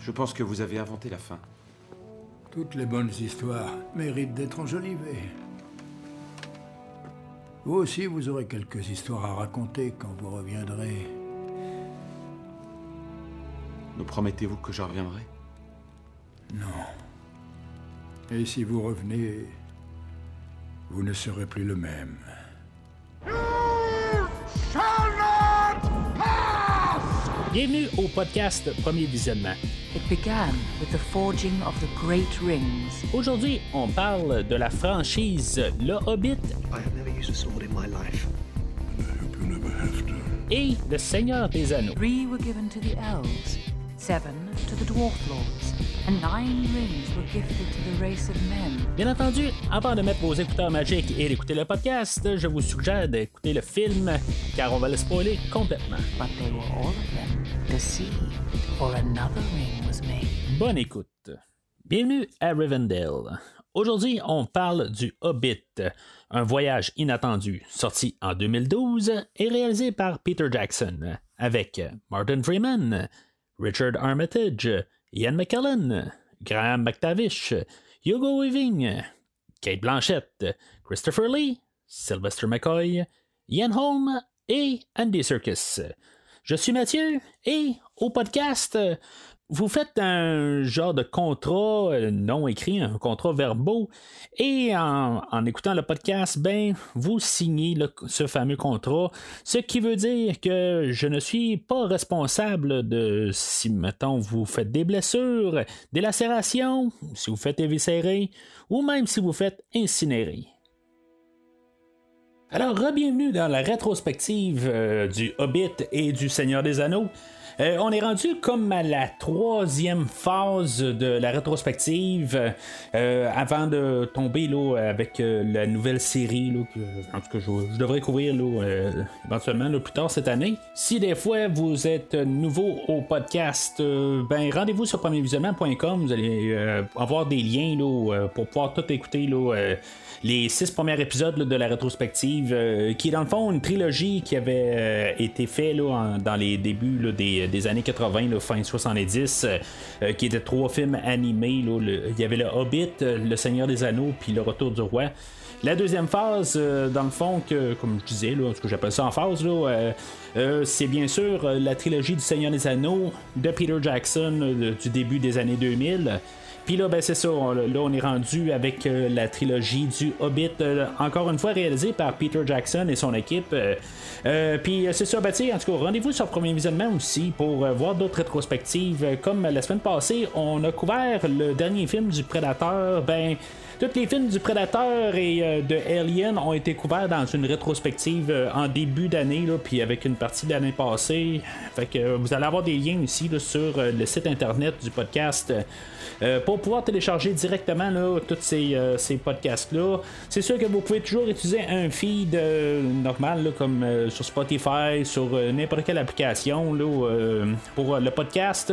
Je pense que vous avez inventé la fin. Toutes les bonnes histoires méritent d'être enjolivées. Vous aussi, vous aurez quelques histoires à raconter quand vous reviendrez. Me promettez-vous que je reviendrai? Non. Et si vous revenez, vous ne serez plus le même. Bienvenue au podcast Premier Visionnement. It began with the forging of the great rings. Aujourd'hui, on parle de la franchise Le Hobbit I have never used a sword in my life. et Le Seigneur des Anneaux. Three were given to the elves, seven to the dwarf lords, and nine rings were gifted to the race of men. Bien entendu, avant de mettre vos écouteurs magiques et d'écouter le podcast, je vous suggère d'écouter le film, car on va le spoiler complètement. But they were all of them deceived, Bonne écoute. Bienvenue à Rivendell. Aujourd'hui, on parle du Hobbit, un voyage inattendu, sorti en 2012 et réalisé par Peter Jackson, avec Martin Freeman, Richard Armitage, Ian McKellen, Graham McTavish, Hugo Weaving, Kate Blanchett, Christopher Lee, Sylvester McCoy, Ian Holm et Andy Serkis. Je suis Mathieu et au podcast, vous faites un genre de contrat euh, non écrit, un contrat verbaux, et en, écoutant le podcast, ben, vous signez ce fameux contrat, ce qui veut dire que je ne suis pas responsable de si, mettons, vous faites des blessures, des lacérations, si vous faites éviscérer, ou même si vous faites incinérer. Alors, bienvenue dans la rétrospective euh, du Hobbit et du Seigneur des Anneaux. Euh, on est rendu comme à la troisième phase de la rétrospective euh, avant de tomber là, avec la nouvelle série là, que, en tout cas je, je devrais couvrir là, éventuellement là, plus tard cette année. Si des fois vous êtes nouveau au podcast, ben rendez-vous sur premiervisionnement.com, vous allez avoir des liens pour pouvoir tout écouter les six premiers épisodes de la rétrospective, euh, qui est dans le fond une trilogie qui avait euh, été faite dans les débuts des, des années 80, là, fin 70, euh, qui étaient trois films animés. Le- Il y avait le Hobbit, Le Seigneur des Anneaux, puis Le Retour du Roi. La deuxième phase, dans le fond, que, comme je disais, ce que j'appelle ça en phase, euh, c'est bien sûr la trilogie du Seigneur des Anneaux de Peter Jackson du début des années 2000. Puis là, ben c'est ça, on- là on est rendu avec euh, la trilogie du Hobbit, euh, encore une fois réalisée par Peter Jackson et son équipe. Euh, Puis c'est ça, ben, en tout cas, rendez-vous sur Premier Visionnement aussi pour voir d'autres rétrospectives. Comme la semaine passée, on a couvert le dernier film du Prédateur, ben... Tous les films du Prédateur et euh, de Alien ont été couverts dans une rétrospective euh, en début d'année, puis avec une partie de l'année passée. Fait que euh, vous allez avoir des liens là, sur le site internet du podcast pour pouvoir télécharger directement tous ces, ces podcasts-là. C'est sûr que vous pouvez toujours utiliser un feed normal, comme sur Spotify, sur n'importe quelle application pour le podcast.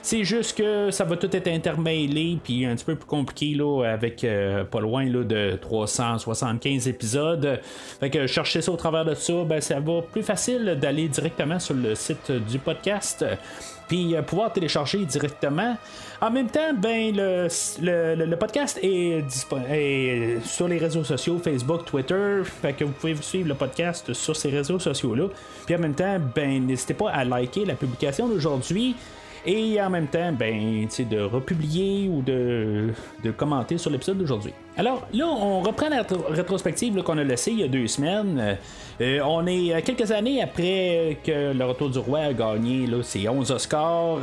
C'est juste que ça va tout être intermêlé, puis un petit peu plus compliqué là, avec euh, pas loin là, de 375 épisodes. Fait que chercher ça au travers de ça, ben, ça va plus facile d'aller directement sur le site du podcast puis euh, pouvoir télécharger directement. En même temps, ben le, le, podcast est sur les réseaux sociaux, Facebook, Twitter, fait que vous pouvez suivre le podcast sur ces réseaux sociaux-là. Puis en même temps, ben n'hésitez pas à liker la publication d'aujourd'hui. Et en même temps, ben, de republier ou de, commenter sur l'épisode d'aujourd'hui. Alors là, on reprend la rétro- rétrospective qu'on a laissée il y a deux semaines. Euh, on est euh, quelques années après que Le Retour du Roi a gagné là, ses 11 Oscars.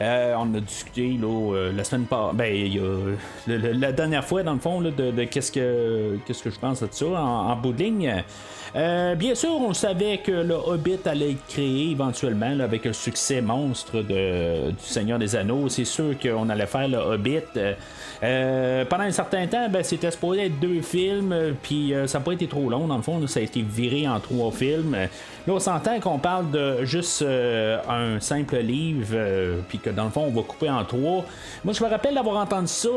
Euh, on a discuté là, la semaine passée, ben, la dernière fois, dans le fond, de qu'est-ce que qu'est-ce que je pense de ça en, en bout de ligne. Euh, bien sûr, on savait que le Hobbit allait être créé éventuellement avec un succès monstre de, du Seigneur des Anneaux. C'est sûr qu'on allait faire le Hobbit. Euh, pendant un certain temps, ben, c'était supposé être deux films, euh, puis euh, ça n'a pas été trop long. Dans le fond, ça a été viré en trois films. Là, on s'entend qu'on parle de juste un simple livre, puis que dans le fond, on va couper en trois. Moi, je me rappelle d'avoir entendu ça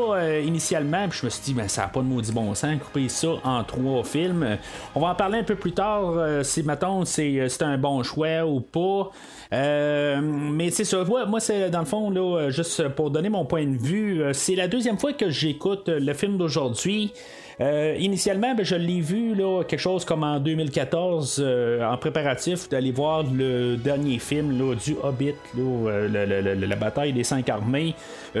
initialement, puis je me suis dit, ben, ça n'a pas de maudit bon sens, couper ça en trois films. On va en parler un peu plus tard, si, mettons, c'est un bon choix ou pas. Mais c'est ça, moi, c'est dans le fond, là, juste pour donner mon point de vue, c'est la deuxième fois que j'écoute le film d'aujourd'hui. Euh, initialement, ben, je l'ai vu là, quelque chose comme en 2014 euh, en préparatif d'aller voir le dernier film là, du Hobbit, euh, la bataille des cinq armées.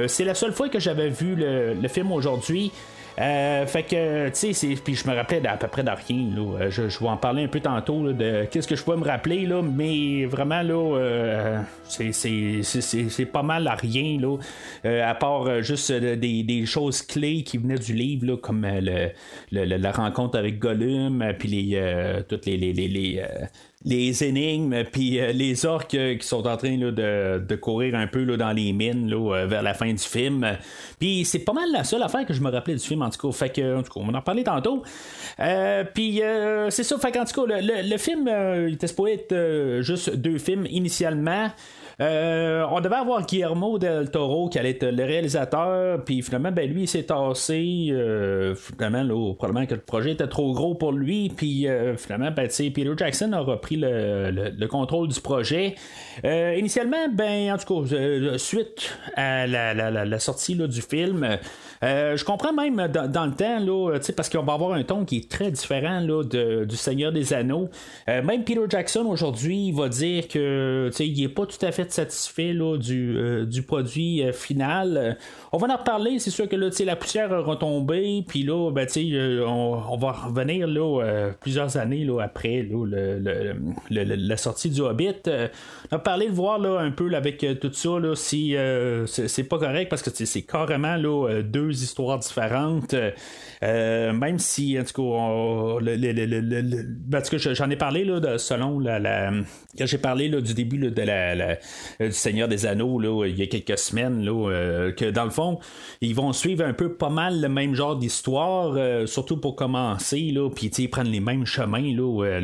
c'est la seule fois que j'avais vu le film aujourd'hui. Euh, fait que, tu sais, puis je me rappelais à peu près de rien. Là. Euh, je, vais en parler un peu tantôt de qu'est-ce que je peux me rappeler, là, mais vraiment, là, euh, c'est pas mal à rien, là, à part juste des, des, choses clés qui venaient du livre, là, comme le, la rencontre avec Gollum, puis les, toutes les, les, les les énigmes, puis euh, les orques euh, qui sont en train de, courir un peu dans les mines euh, vers la fin du film. Puis c'est pas mal la seule affaire que je me rappelais du film, en tout cas. Fait que, en tout cas, on en parler tantôt. puis c'est ça, fait qu'en tout cas, le, le film il était supposé être juste deux films initialement. Euh, on devait avoir Guillermo del Toro qui allait être le réalisateur, puis finalement, ben, lui, il s'est tassé. Euh, finalement, probablement que le projet était trop gros pour lui, puis euh, finalement, ben, Peter Jackson a repris le, contrôle du projet. initialement, ben, en tout cas, suite à la, sortie du film, je comprends même dans, le temps, là, parce qu'on va avoir un ton qui est très différent là, du Seigneur des Anneaux. même Peter Jackson aujourd'hui va dire que il n'est pas tout à fait satisfait là, du, euh, du produit euh, final. Euh, on va en reparler, c'est sûr que là, la poussière a retombé, puis là, ben, on, on, va revenir là, plusieurs années là, après le, la sortie du Hobbit. on va parler de voir là, un peu avec tout ça, là, si c'est pas correct, parce que c'est carrément là, deux histoires différentes. même si, en tout cas, ben, j'en ai parlé là, selon la, la j'ai parlé là, du début de la, euh, du Seigneur des Anneaux là, il y a quelques semaines, là, euh, que dans le fond, ils vont suivre un peu pas mal le même genre d'histoire, euh, surtout pour commencer, là, puis ils prennent les mêmes chemins, là,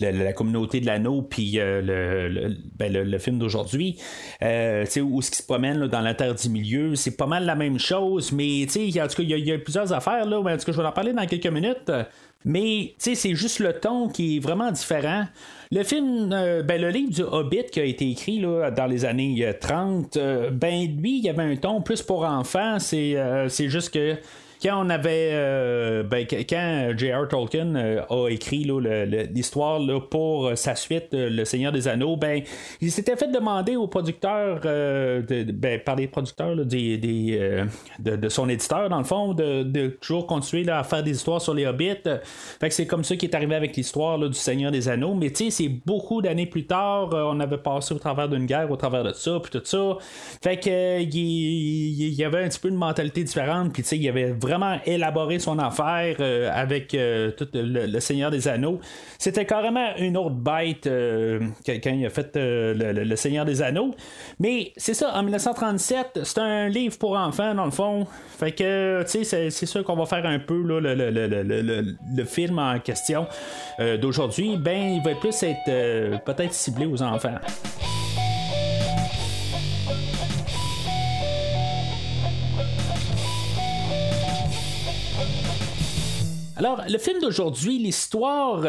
la communauté de l'anneau, puis ben, le, film d'aujourd'hui, où ce qui se promène dans la terre du milieu, c'est pas mal la même chose, mais en tout cas, il y, a plusieurs affaires, là, en tout cas, je vais en parler dans quelques minutes. Mais c'est juste le ton qui est vraiment différent. Le film, euh, ben, le livre du Hobbit qui a été écrit là, dans les années 30, euh, ben lui, il y avait un ton plus pour enfants. C'est, euh, c'est juste que quand on avait. Euh, ben, quand J.R. Tolkien euh, a écrit l'histoire pour euh, sa suite, Le Seigneur des Anneaux, ben, il s'était fait demander aux producteurs, de, ben, par les producteurs des, de, son éditeur, dans le fond, de, toujours continuer à faire des histoires sur les hobbits. Fait que c'est comme ça qu'il est arrivé avec l'histoire du Seigneur des Anneaux. Mais tu sais, c'est beaucoup d'années plus tard, on avait passé au travers d'une guerre, au travers de ça, puis tout ça. Fait que il, y avait un petit peu une mentalité différente, puis tu sais, il y avait vraiment vraiment élaboré son affaire euh, avec euh, tout le, Seigneur des Anneaux. C'était carrément une autre bête euh, quand il a fait le, Seigneur des Anneaux. Mais c'est ça, en 1937, c'est un livre pour enfants, dans le fond. Fait que, tu sais, c'est sûr qu'on va faire un peu le, film en question d'aujourd'hui. Ben, il va plus être peut-être ciblé aux enfants. Alors, le film d'aujourd'hui, l'histoire,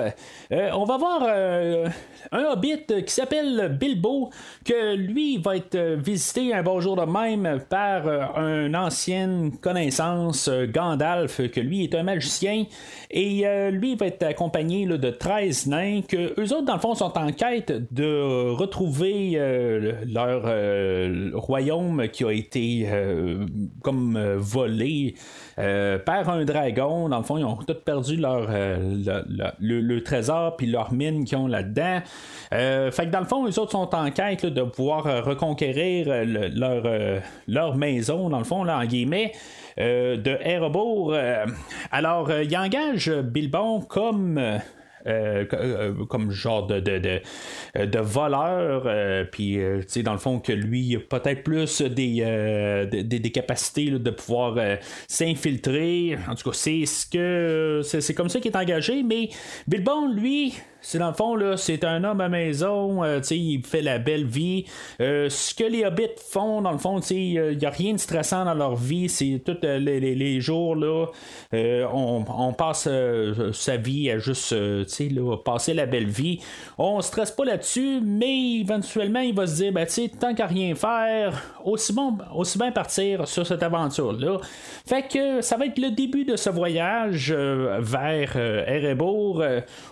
euh, on va voir euh, un hobbit qui s'appelle Bilbo, que lui va être visité un bon jour de même par euh, une ancienne connaissance, Gandalf, que lui est un magicien, et lui va être accompagné de 13 nains, que eux autres, dans le fond, sont en quête de retrouver leur royaume qui a été comme volé par un dragon. Dans le fond, ils ont perdu leur, euh, le, trésor puis leur mine qu'ils ont là-dedans. Euh, fait que dans le fond, les autres sont en quête de pouvoir euh, reconquérir leur, leur maison, dans le fond, là, en guillemets. de Erebor. alors, il engage Bilbon comme euh, euh, comme genre de, de, euh, voleur, puis tu sais, dans le fond, que lui, a peut-être plus des, des, capacités de pouvoir s'infiltrer. En tout cas, c'est ce que c'est, comme ça qu'il est engagé, mais Bilbon, lui, c'est dans le fond, là, c'est un homme à maison, euh, il fait la belle vie. Euh, ce que les hobbits font, dans le fond, il n'y a rien de stressant dans leur vie. C'est tous les, les, jours, là, on, on, passe sa vie à juste là, passer la belle vie. On stresse pas là-dessus, mais éventuellement, il va se dire, ben, tant qu'à rien faire, aussi, bon, aussi bien partir sur cette aventure-là. Fait que ça va être le début de ce voyage vers Erebor.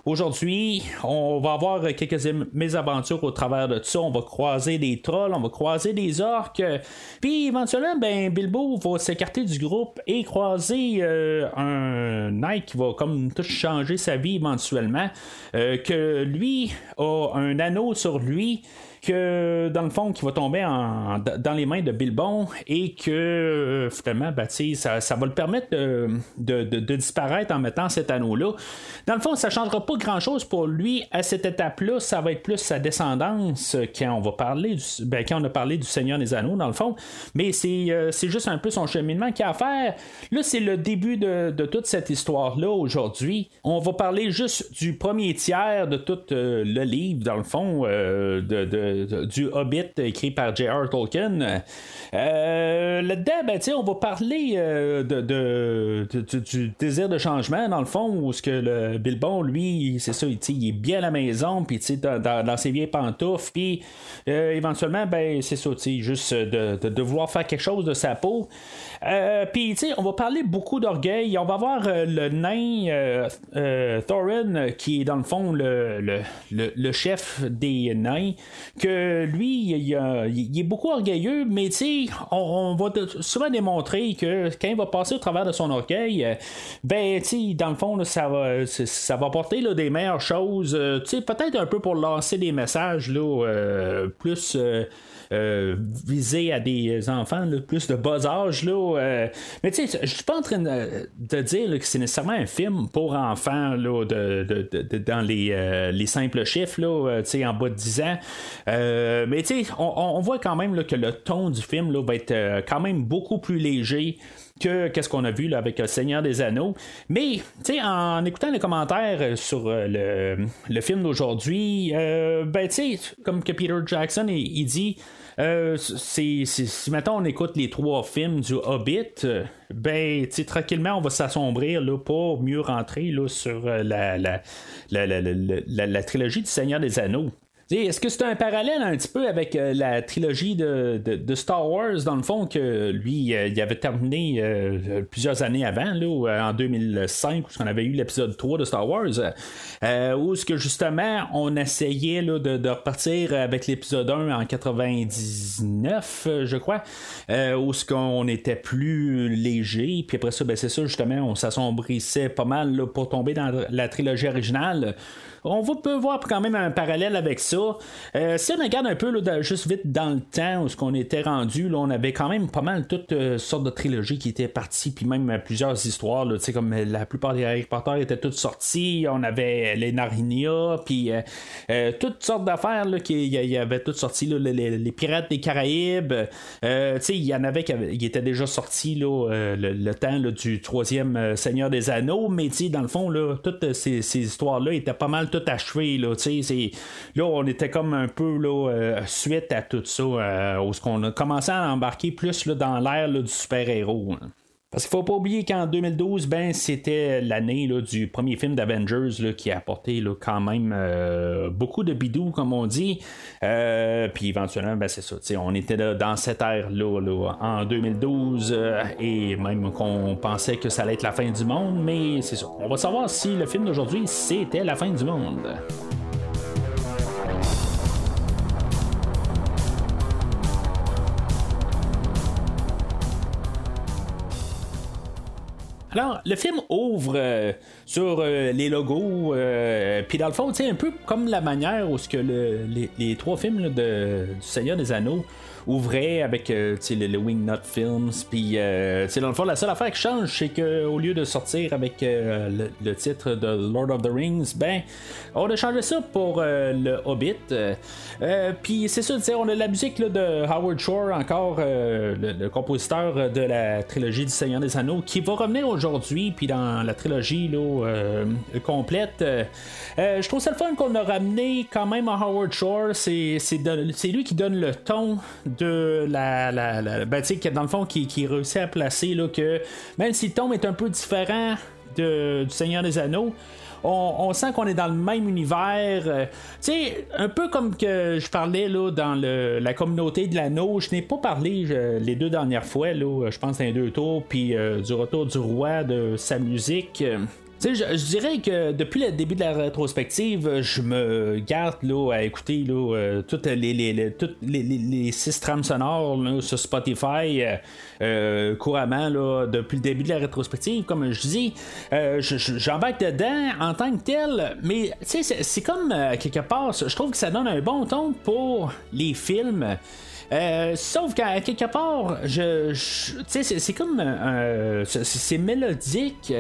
Aujourd'hui, on va avoir quelques mésaventures au travers de ça. On va croiser des trolls, on va croiser des orques. Puis éventuellement, ben, Bilbo va s'écarter du groupe et croiser euh, un knight qui va comme tout changer sa vie éventuellement. Euh, que lui a un anneau sur lui que dans le fond, qui va tomber dans les mains de Bilbon et que euh, finalement, ça, ça, va le permettre de, de, disparaître en mettant cet anneau-là. Dans le fond, ça ne changera pas grand-chose pour lui à cette étape-là. Ça va être plus sa descendance quand on va parler du, ben, quand on a parlé du Seigneur des Anneaux, dans le fond. Mais c'est, euh, juste un peu son cheminement qu'il a à faire. Là, c'est le début de, toute cette histoire-là aujourd'hui. On va parler juste du premier tiers de tout euh, le livre, dans le fond, de du Hobbit écrit par J.R. Tolkien. Euh, là-dedans, ben, on va parler euh, de, du désir de changement, dans le fond, où ce que le Bilbon, lui, c'est ça, il est bien à la maison, puis dans, dans, ses vieilles pantoufles, puis euh, éventuellement, ben, c'est ça, juste de, de, vouloir faire quelque chose de sa peau. Euh, puis, tu sais, on va parler beaucoup d'orgueil. On va voir euh, le nain euh, Thorin, qui est dans le fond le, chef des nains, que lui, il, est beaucoup orgueilleux, mais tu sais, on, va souvent démontrer que quand il va passer au travers de son orgueil, ben, tu sais, dans le fond, ça, va, ça là, des meilleures choses. tu sais, peut-être un peu pour lancer des messages là, plus visé à des enfants plus de bas âge. Euh, mais tu sais, je suis pas en train de, dire que c'est nécessairement un film pour enfants dans les, euh, les, simples chiffres là, en bas de 10 ans. mais tu sais, on, voit quand même que le ton du film va être quand même beaucoup plus léger que qu'est-ce qu'on a vu avec Seigneur des Anneaux. Mais, tu sais, en écoutant les commentaires sur le, le film d'aujourd'hui, ben, tu sais, comme que Peter Jackson, il dit, euh, c'est, si maintenant on écoute les trois films du Hobbit, euh, ben, tranquillement, on va s'assombrir là, pour mieux rentrer là, sur euh, la, la, la, la, trilogie du Seigneur des Anneaux. Est-ce que c'est un parallèle un petit peu avec euh, la trilogie de, Star Wars, dans le fond, que lui, euh, il avait terminé euh, plusieurs années avant, là, en 2005, où on avait eu l'épisode 3 de Star Wars, où ce que justement, on essayait de, repartir avec l'épisode 1 en 99, je crois, où ce qu'on était plus léger, puis après ça, ben, c'est ça, justement, on s'assombrissait pas mal pour tomber dans la trilogie originale on va peut voir quand même un parallèle avec ça. Euh, si on regarde un peu là, juste vite dans le temps où ce qu'on était rendu, là, on avait quand même pas mal toutes euh, sortes de trilogies qui étaient parties, puis même euh, plusieurs histoires. Comme la plupart des Harry Potter étaient toutes sorties. On avait les Narnia, puis toutes sortes d'affaires qui y, avait toutes sorties. les, Pirates des Caraïbes. il y en avait qui, étaient déjà sortis là, le, temps du troisième Seigneur des Anneaux, mais dans le fond, toutes ces, ces histoires-là étaient pas mal tout achevé. Là, là, on était comme un peu là, euh, suite à tout ça, euh, où on a commencé à embarquer plus là, dans l'ère du super-héros. Hein. Parce qu'il faut pas oublier qu'en 2012, ben, c'était l'année du premier film d'Avengers qui a apporté là, quand même euh, beaucoup de bidou, comme on dit. puis éventuellement, ben, c'est ça. On était dans cette ère-là là, en 2012 et même qu'on pensait que ça allait être la fin du monde, mais c'est ça. On va savoir si le film d'aujourd'hui, c'était la fin du monde. Alors, le film ouvre euh, sur euh, les logos, euh, puis dans le fond, un peu comme la manière où ce que les, trois films de, du Seigneur des Anneaux ouvrait avec euh, le, le Wingnut Films. Puis, euh, dans le fond, la seule affaire qui change, c'est qu'au lieu de sortir avec euh, le, titre de Lord of the Rings, ben, on a changé ça pour le Hobbit. puis, c'est ça, on a la musique de Howard Shore, encore le, compositeur de la trilogie du Seigneur des Anneaux, qui va revenir aujourd'hui, puis dans la trilogie là, complète. je trouve ça le fun qu'on a ramené quand même à Howard Shore. C'est, lui qui donne le ton de la. la, la ben, dans le fond, qui, qui réussit à placer que même si le ton est un peu différent de, du Seigneur des Anneaux, on, sent qu'on est dans le même univers. Euh, tu sais, un peu comme que je parlais là, dans la communauté de l'anneau. Je n'ai pas parlé les deux dernières fois, je pense, dans les deux tours, puis euh, du retour du roi, de sa musique. Je, dirais que depuis le début de la rétrospective, je me garde là, à écouter euh, toutes, les, six trames sonores sur Spotify euh, euh, couramment là, depuis le début de la rétrospective. Comme je dis, j'embarque dedans en tant que tel, mais c'est comme quelque part, je trouve que ça donne un bon ton pour les films. Euh, sauf qu'à quelque part, je, sais, c'est comme c'est mélodique,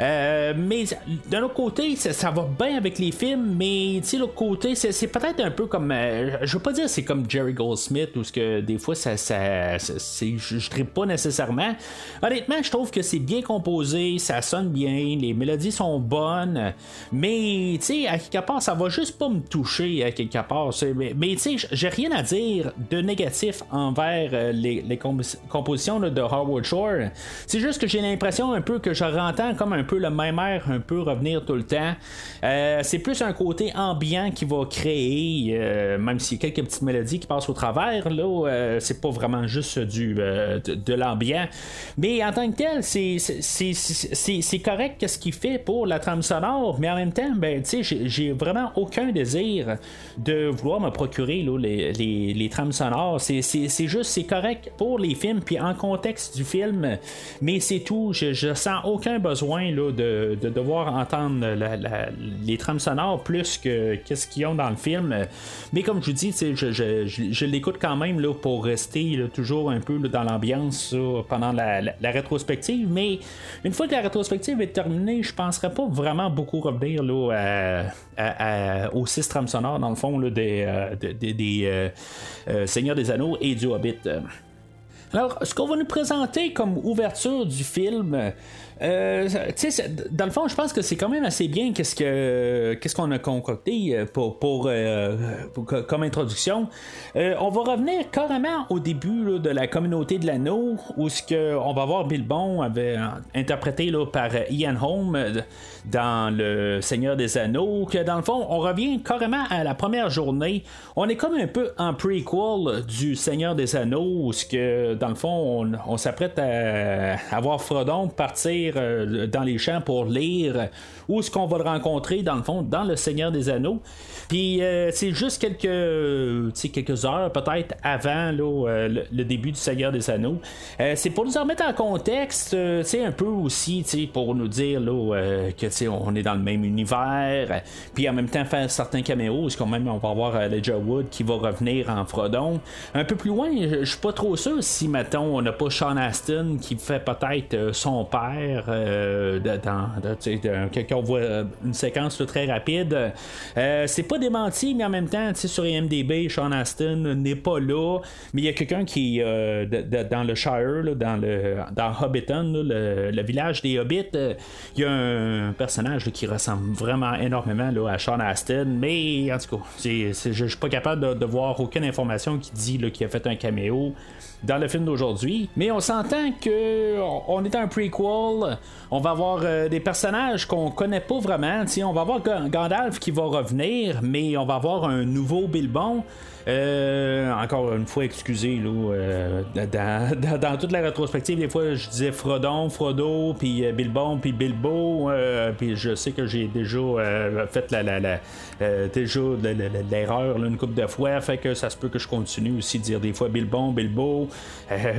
euh, mais d'un autre côté, ça, va bien avec les films, mais l'autre côté, c'est peut-être un peu comme, euh, je veux pas dire c'est comme Jerry Goldsmith ou ce que des fois ça, ça, je, je pas nécessairement. Honnêtement, je trouve que c'est bien composé, ça sonne bien, les mélodies sont bonnes, mais à quelque part, ça va juste pas me toucher à quelque part. Mais, mais tu sais, j'ai rien à dire de envers euh, les, compositions de Howard Shore. C'est juste que j'ai l'impression un peu que je rentends comme un peu le même air un peu revenir tout le temps. Euh, c'est plus un côté ambiant qui va créer, euh, même s'il y a quelques petites mélodies qui passent au travers, là, c'est pas vraiment juste du, de, l'ambiant. Mais en tant que tel, c'est correct ce qu'il fait pour la trame sonore, mais en même temps, ben, j'ai vraiment aucun désir de vouloir me procurer les, les, les trames sonores c'est juste, c'est correct pour les films, puis en contexte du film, mais c'est tout. Je, sens aucun besoin là, de, devoir entendre les trames sonores plus que qu'est-ce qu'ils ont dans le film. Mais comme je vous dis, je, je, l'écoute quand même là, pour rester toujours un peu dans l'ambiance pendant la, rétrospective. Mais une fois que la rétrospective est terminée, je penserais pas vraiment beaucoup revenir là, aux six trames sonores, dans le fond, des, euh, des, euh, euh, Seigneurs des Anneaux et du Hobbit. Alors, ce qu'on va nous présenter comme ouverture du film, euh, dans le fond, je pense que c'est quand même assez bien qu'est-ce que qu'est-ce qu'on a concocté euh, pour, pour, euh, comme introduction. on va revenir carrément au début de la communauté de l'anneau où ce que on va voir Bilbon avait interprété là, par Ian Holm dans le Seigneur des Anneaux. Que dans le fond, on revient carrément à la première journée. On est comme un peu en prequel du Seigneur des Anneaux où ce que dans le fond on, s'apprête à, à voir Frodon partir euh, dans les champs pour lire où est-ce qu'on va le rencontrer dans le fond dans le Seigneur des Anneaux. Puis euh, c'est juste quelques, quelques heures peut-être avant euh, le, début du Seigneur des Anneaux. c'est pour nous remettre en contexte, c'est un peu aussi pour nous dire que on est dans le même univers. Puis en même temps faire certains caméos, qu'on même on va avoir Ledger Wood qui va revenir en Frodon. Un peu plus loin, je suis pas trop sûr si mettons on n'a pas Sean Astin qui fait peut-être son père euh, dans, on voit euh, une séquence très rapide. Euh, c'est pas démenti, mais en même temps, sur IMDB, Sean Astin n'est pas là, mais il y a quelqu'un qui dans le Shire, dans le dans Hobbiton, le, village des Hobbits, il y a un personnage qui ressemble vraiment énormément à Sean Astin, mais en tout cas, je suis pas capable de, voir aucune information qui dit qu'il a fait un caméo dans le film d'aujourd'hui. Mais on s'entend que on est un prequel. On va avoir euh, des personnages qu'on connaît pas vraiment. on va avoir Gandalf qui va revenir, mais on va avoir un nouveau Bilbon. Euh, encore une fois, excusez, là, euh, dans, toute la rétrospective, des fois, je disais Frodon, Frodo, puis Bilbon, puis Bilbo, puis je sais que j'ai déjà fait la, la, déjà l'erreur une couple de fois, fait que ça se peut que je continue aussi de dire des fois Bilbon, Bilbo,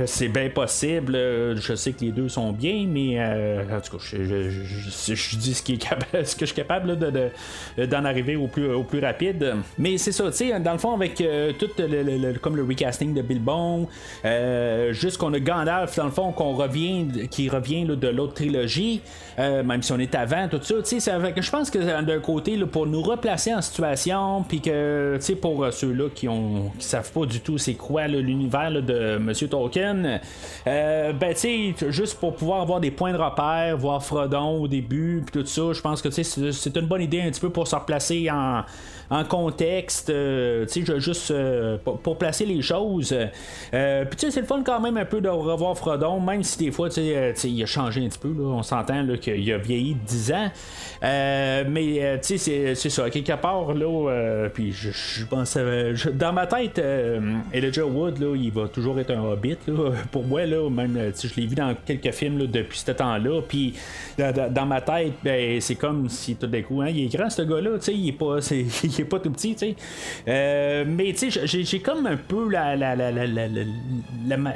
c'est bien possible. Je sais que les deux sont bien, mais en tout cas, je, dis ce, qui est ce que je suis capable d'en arriver au plus, au plus rapide. Mais c'est ça, tu sais, dans le fond, avec euh, tout le, comme le recasting de Bilbon, euh, juste qu'on a Gandalf dans le fond qu'on revient, qui revient de l'autre trilogie, euh, même si on est avant tout ça. ça je pense que d'un côté pour nous replacer en situation, puis que pour ceux-là qui ont qui savent pas du tout c'est quoi l'univers de Monsieur Tolkien, ben tu juste pour pouvoir avoir des points de repère, voir Frodon au début, puis tout ça, je pense que c'est une bonne idée un petit peu pour se replacer en en contexte, euh, tu sais, juste euh, pour, placer les choses. Euh, puis tu sais, c'est le fun quand même un peu de revoir Frodon, même si des fois, tu sais, il a changé un petit peu, là, on s'entend qu'il a vieilli de 10 ans. mais tu sais, c'est ça, quelque part, là, puis je, pense, dans ma tête, Elijah Wood, là, il va toujours être un hobbit, là, pour moi, là, même, je l'ai vu dans quelques films là, depuis ce temps-là, puis dans, ma tête, ben, c'est comme si tout d'un coup, hein, il est grand ce gars-là, tu sais, il est pas, qui est pas tout petit, tu sais. Euh, mais tu sais, j'ai comme un peu la, la, la,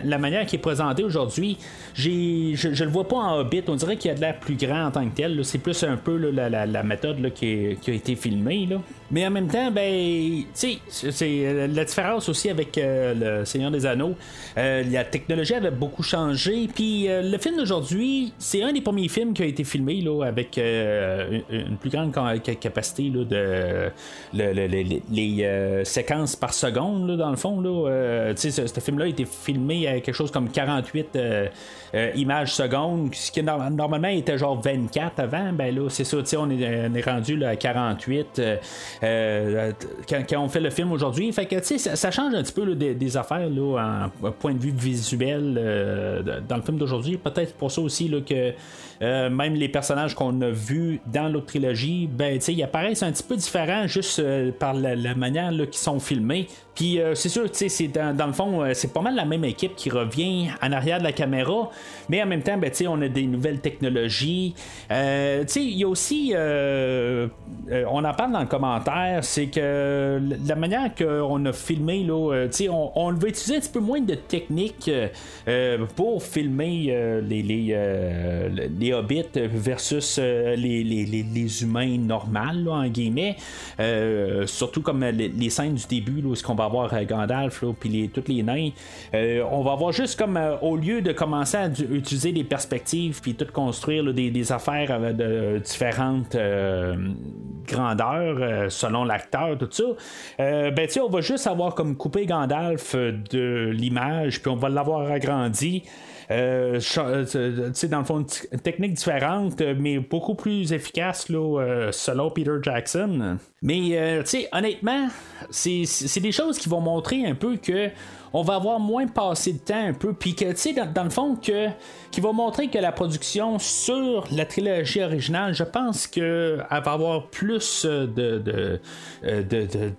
la manière qui est présentée aujourd'hui. Je, je le vois pas en Hobbit. On dirait qu'il a de l'air plus grand en tant que tel. C'est plus un peu la, méthode qui, qui, a été filmée. Là. Mais en même temps, ben, tu sais, c'est euh, la différence aussi avec euh, le Seigneur des Anneaux. la technologie avait beaucoup changé. Puis le film d'aujourd'hui, c'est un des premiers films qui a été filmé là, avec une, plus grande capacité là, de les euh, séquences par seconde, dans le fond. Là, euh, ce film-là a été filmé à quelque chose comme 48 euh, images secondes, ce qui normalement était genre 24 avant. Ben là, c'est ça, on est, on est rendu à 48 quand, on fait le film aujourd'hui. Fait que ça, change un petit peu des, affaires là, en, point de vue visuel dans le film d'aujourd'hui. Peut-être pour ça aussi là, que même les personnages qu'on a vus dans l'autre trilogie, ben, ils apparaissent un petit peu différents juste euh, par la, manière qu'ils sont filmés. Puis euh, c'est sûr, dans, le fond, euh, c'est pas mal la même équipe qui revient en arrière de la caméra, mais en même temps, ben, on a des nouvelles technologies. il y a aussi, on en parle dans le commentaire, c'est que la manière qu'on a filmé, là, on, on va utiliser un petit peu moins de techniques pour filmer les, les, les, hobbits versus les, les, humains normaux, en guillemets. Euh, surtout comme les, scènes du début, où ce qu'on va avoir euh, Gandalf, puis les, toutes les nains. Euh, on va avoir juste comme au lieu de commencer à utiliser des perspectives puis tout construire des, affaires de différentes grandeurs selon l'acteur, tout ça. ben tu on va juste avoir comme coupé Gandalf de l'image puis on va l'avoir agrandi. Euh, euh, dans le fond, une technique différente, mais beaucoup plus efficace là, euh, selon Peter Jackson. Mais, tu sais, honnêtement, c'est des choses qui vont montrer un peu que on va avoir moins passé de temps un peu, puis tu sais, dans, le fond, que, qui va montrer que la production sur la trilogie originale, je pense qu'elle va avoir plus de, de, de,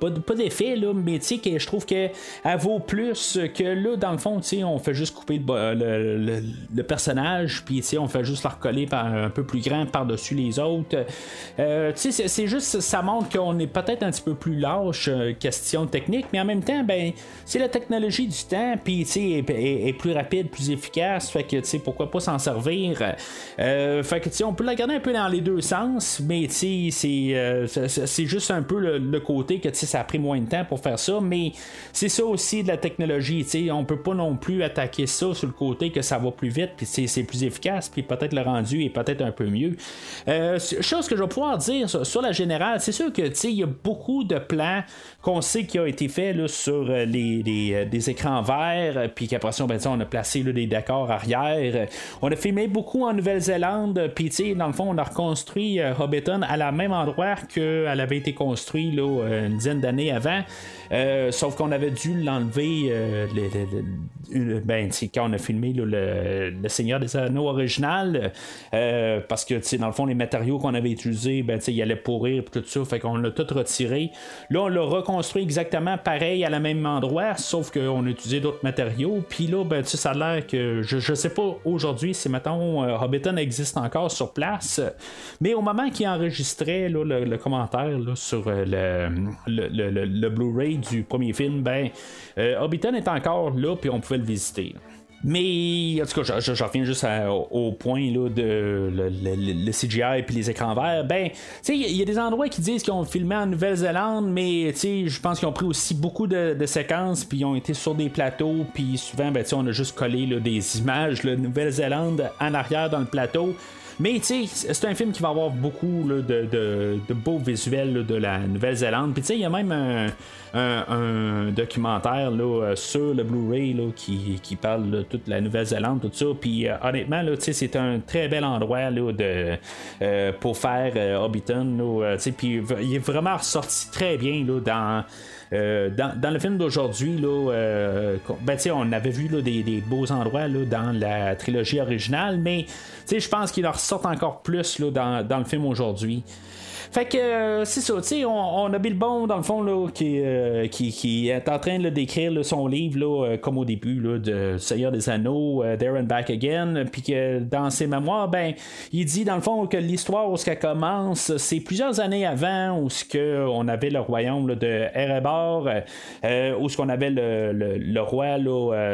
pas, d'effet, là, mais que je trouve qu'elle vaut plus que là, dans le fond, on fait juste couper le, le, personnage, puis on fait juste le recoller par, un peu plus grand par-dessus les autres. Euh, c'est juste, ça montre qu'on est peut-être un petit peu plus lâche, euh, question technique, mais en même temps, ben, c'est la technologie du temps, puis est, est, est, plus rapide, plus efficace, fait que pourquoi pas s'en servir? Euh, fait que on peut la garder un peu dans les deux sens, mais c'est c'est juste un peu le, côté que ça a pris moins de temps pour faire ça, mais c'est ça aussi de la technologie. sais on peut pas non plus attaquer ça sur le côté que ça va plus vite, puis c'est plus efficace, puis peut-être le rendu est peut-être un peu mieux. Euh, chose que je vais pouvoir dire sur, la générale, c'est sûr que il y a beaucoup de plans qu'on sait qui ont été faits là, sur euh, les, euh, des écrans verts, puis qu'après ça, ben, on a placé là, des décors arrière. On a filmé beaucoup en Nouvelle-Zélande, puis dans le fond, on a reconstruit Hobbiton à la même endroit qu'elle avait été construit là, une dizaine d'années avant. Euh, sauf qu'on avait dû l'enlever euh, ben, quand on a filmé le, Seigneur des Anneaux original, euh, parce que dans le fond, les matériaux qu'on avait utilisés, ben, ils allaient pourrir tout ça, fait qu'on l'a tout retiré. Là, on l'a reconstruit exactement pareil à la même endroit, sauf qu'on a utilisé d'autres matériaux. Puis là, ben, ça a l'air que je, je sais pas aujourd'hui si mettons Hobbiton existe encore sur place, mais au moment qu'il enregistrait le, commentaire sur le, le Blu-ray du premier film, ben, euh, Hobbiton est encore là, puis on pouvait le visiter. Mais en tout cas, je, reviens juste au point là, de le, CGI et les écrans verts. Ben, il y, a des endroits qui disent qu'ils ont filmé en Nouvelle-Zélande, mais je pense qu'ils ont pris aussi beaucoup de, séquences, puis ils ont été sur des plateaux, puis souvent, ben, on a juste collé des images de Nouvelle-Zélande en arrière dans le plateau. Mais tu sais, c'est un film qui va avoir beaucoup de, beaux visuels de la Nouvelle-Zélande. Puis tu sais, il y a même un, documentaire là, sur le Blu-ray qui, parle de toute la Nouvelle-Zélande, tout ça. Puis euh, honnêtement, là, c'est un très bel endroit euh, pour faire euh, Hobbiton. Puis il est vraiment ressorti très bien là, dans. le film d'aujourd'hui, là, ben, on avait vu là, des, des, beaux endroits là, dans la trilogie originale, mais je pense qu'il en ressort encore plus là, dans, dans le film aujourd'hui. Fait que euh, c'est ça, tu sais, on, a Bill Bond dans le fond là, qui, euh, est en train d'écrire son livre là, euh, comme au début là, de Seigneur des Anneaux, There and Back Again, puis que dans ses mémoires, ben, il dit dans le fond que l'histoire où ce qu'elle commence, c'est plusieurs années avant où ce que on avait le royaume de Erebor, où ce qu'on avait le, le, roi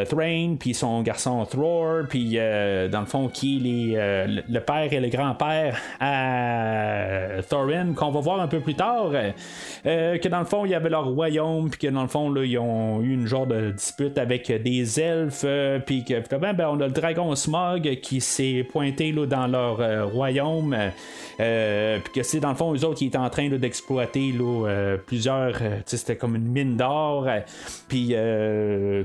Thrain, puis son garçon Thror, puis dans le fond qui est le père et le grand-père à Thorin qu'on va voir un peu plus tard, euh, euh, que dans le fond, il y avait leur royaume, puis que dans le fond, là, ils ont eu une genre de dispute avec des elfes, euh, puis que ben, on a le dragon Smog qui s'est pointé là, dans leur royaume, puis que c'est dans le fond, eux autres, qui étaient en train d'exploiter plusieurs, c'était comme une mine d'or, puis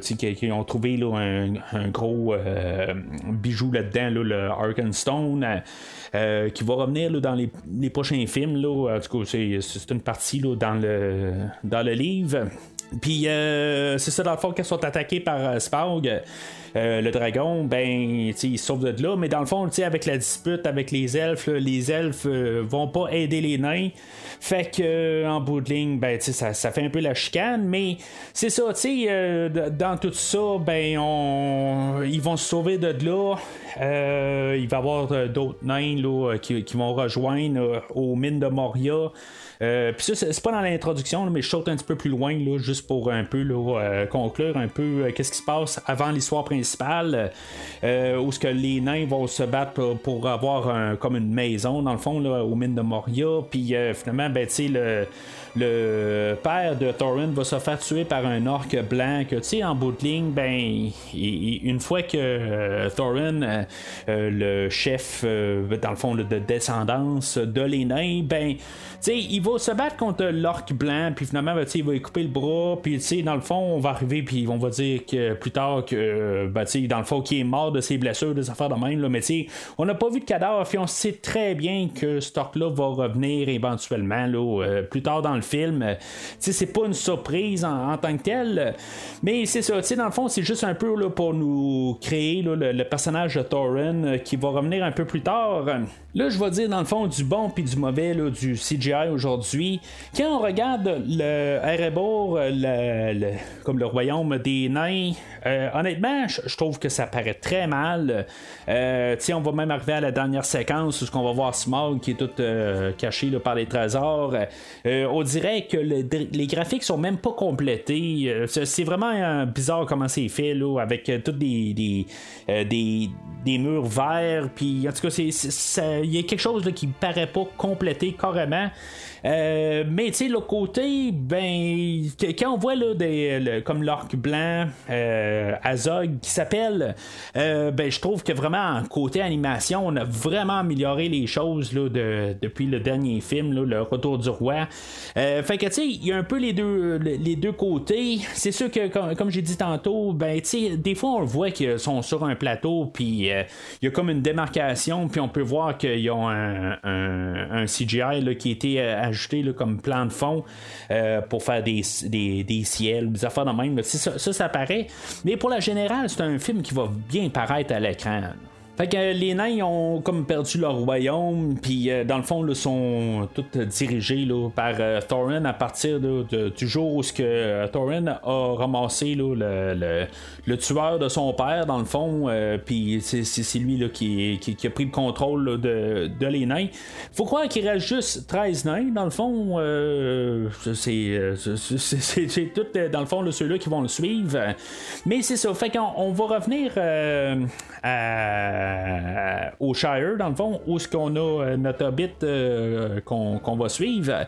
qui, ont trouvé là, un, gros bijou là-dedans, le Arkenstone. Euh, qui va revenir dans les, prochains films. En tout cas, c'est, une partie dans, le, livre. Puis euh, c'est ça dans le fond qu'elles sont attaquées par euh, Spaug. le dragon, ben, il sauve de là, mais dans le fond, avec la dispute avec les elfes, les elfes vont pas aider les nains. Fait que en bout de ligne, ben, ça, ça fait un peu la chicane, mais c'est ça, tu sais, dans tout ça, ben, on... ils vont se sauver de là. il va y avoir d'autres nains là, qui, qui, vont rejoindre aux mines de Moria. Euh, puis ça, c'est pas dans l'introduction, mais je saute un petit peu plus loin, là, juste pour un peu euh, conclure un peu euh, qu'est-ce qui se passe avant l'histoire principale, où ce que les nains vont se battre pour, avoir comme une maison, dans le fond, là, aux mines de Moria. Puis finalement, ben, tu sais, le le père de Thorin va se faire tuer par un orc blanc que tu sais en bout de ligne ben une fois que euh, Thorin euh, euh, le chef dans le fond de descendance de les nains ben tu sais il va se battre contre l'orc blanc puis finalement ben, il va lui couper le bras puis tu sais dans le fond on va arriver puis on va dire que plus tard que ben, tu dans le fond qui est mort de ses blessures des affaires de même mais tu sais on n'a pas vu de cadavre puis on sait très bien que ce orc là va revenir éventuellement plus tard dans le film. Euh, c'est pas une surprise en, tant que tel. Mais c'est ça, dans le fond, c'est juste un peu là, pour nous créer le, personnage de Thorin euh, qui va revenir un peu plus tard. Là, je vais dire dans le fond du bon puis du mauvais du CGI aujourd'hui. Quand on regarde le Erebor, le, comme le royaume des nains, euh, honnêtement, je trouve que ça paraît très mal. Euh, on va même arriver à la dernière séquence où on va voir Smog qui est tout euh, caché par les trésors. Dirait que les graphiques sont même pas complétés. c'est vraiment bizarre comment c'est fait là, avec toutes des, des, des, murs verts. Puis en tout cas, il y a quelque chose qui paraît pas complété carrément. Euh, mais tu sais, le côté, ben, quand on voit là, des, comme l'orque blanc, euh, Azog, qui s'appelle, euh, ben, je trouve que vraiment, côté animation, on a vraiment amélioré les choses là, de, depuis le dernier film, là, Le Retour du Roi. Fait que tu sais, il y a un peu les deux, les deux côtés. C'est sûr que, comme, j'ai dit tantôt, ben, tu sais, des fois, on voit qu'ils sont sur un plateau, puis il y a comme une démarcation, puis on peut voir qu'ils ont un, CGI là, qui a été ajouté comme plan de fond euh, pour faire des, des, des, ciels, des affaires de même. Ça, ça, ça paraît. Mais pour la générale, c'est un film qui va bien paraître à l'écran. Fait que les nains ont comme perdu leur royaume, puis dans le fond, là, sont tous dirigés là, par Thorin à partir du jour où ce que Thorin a ramassé le, le, tueur de son père, dans le fond, puis c'est lui là, qui, qui, a pris le contrôle de, de les nains. Faut croire qu'il reste juste 13 nains, dans le fond. Euh, c'est tout, euh, dans le fond, ceux-là qui vont le suivre. Mais c'est ça. Fait qu'on on va revenir euh, au Shire, dans le fond, où ce qu'on a notre hobbit qu'on va suivre.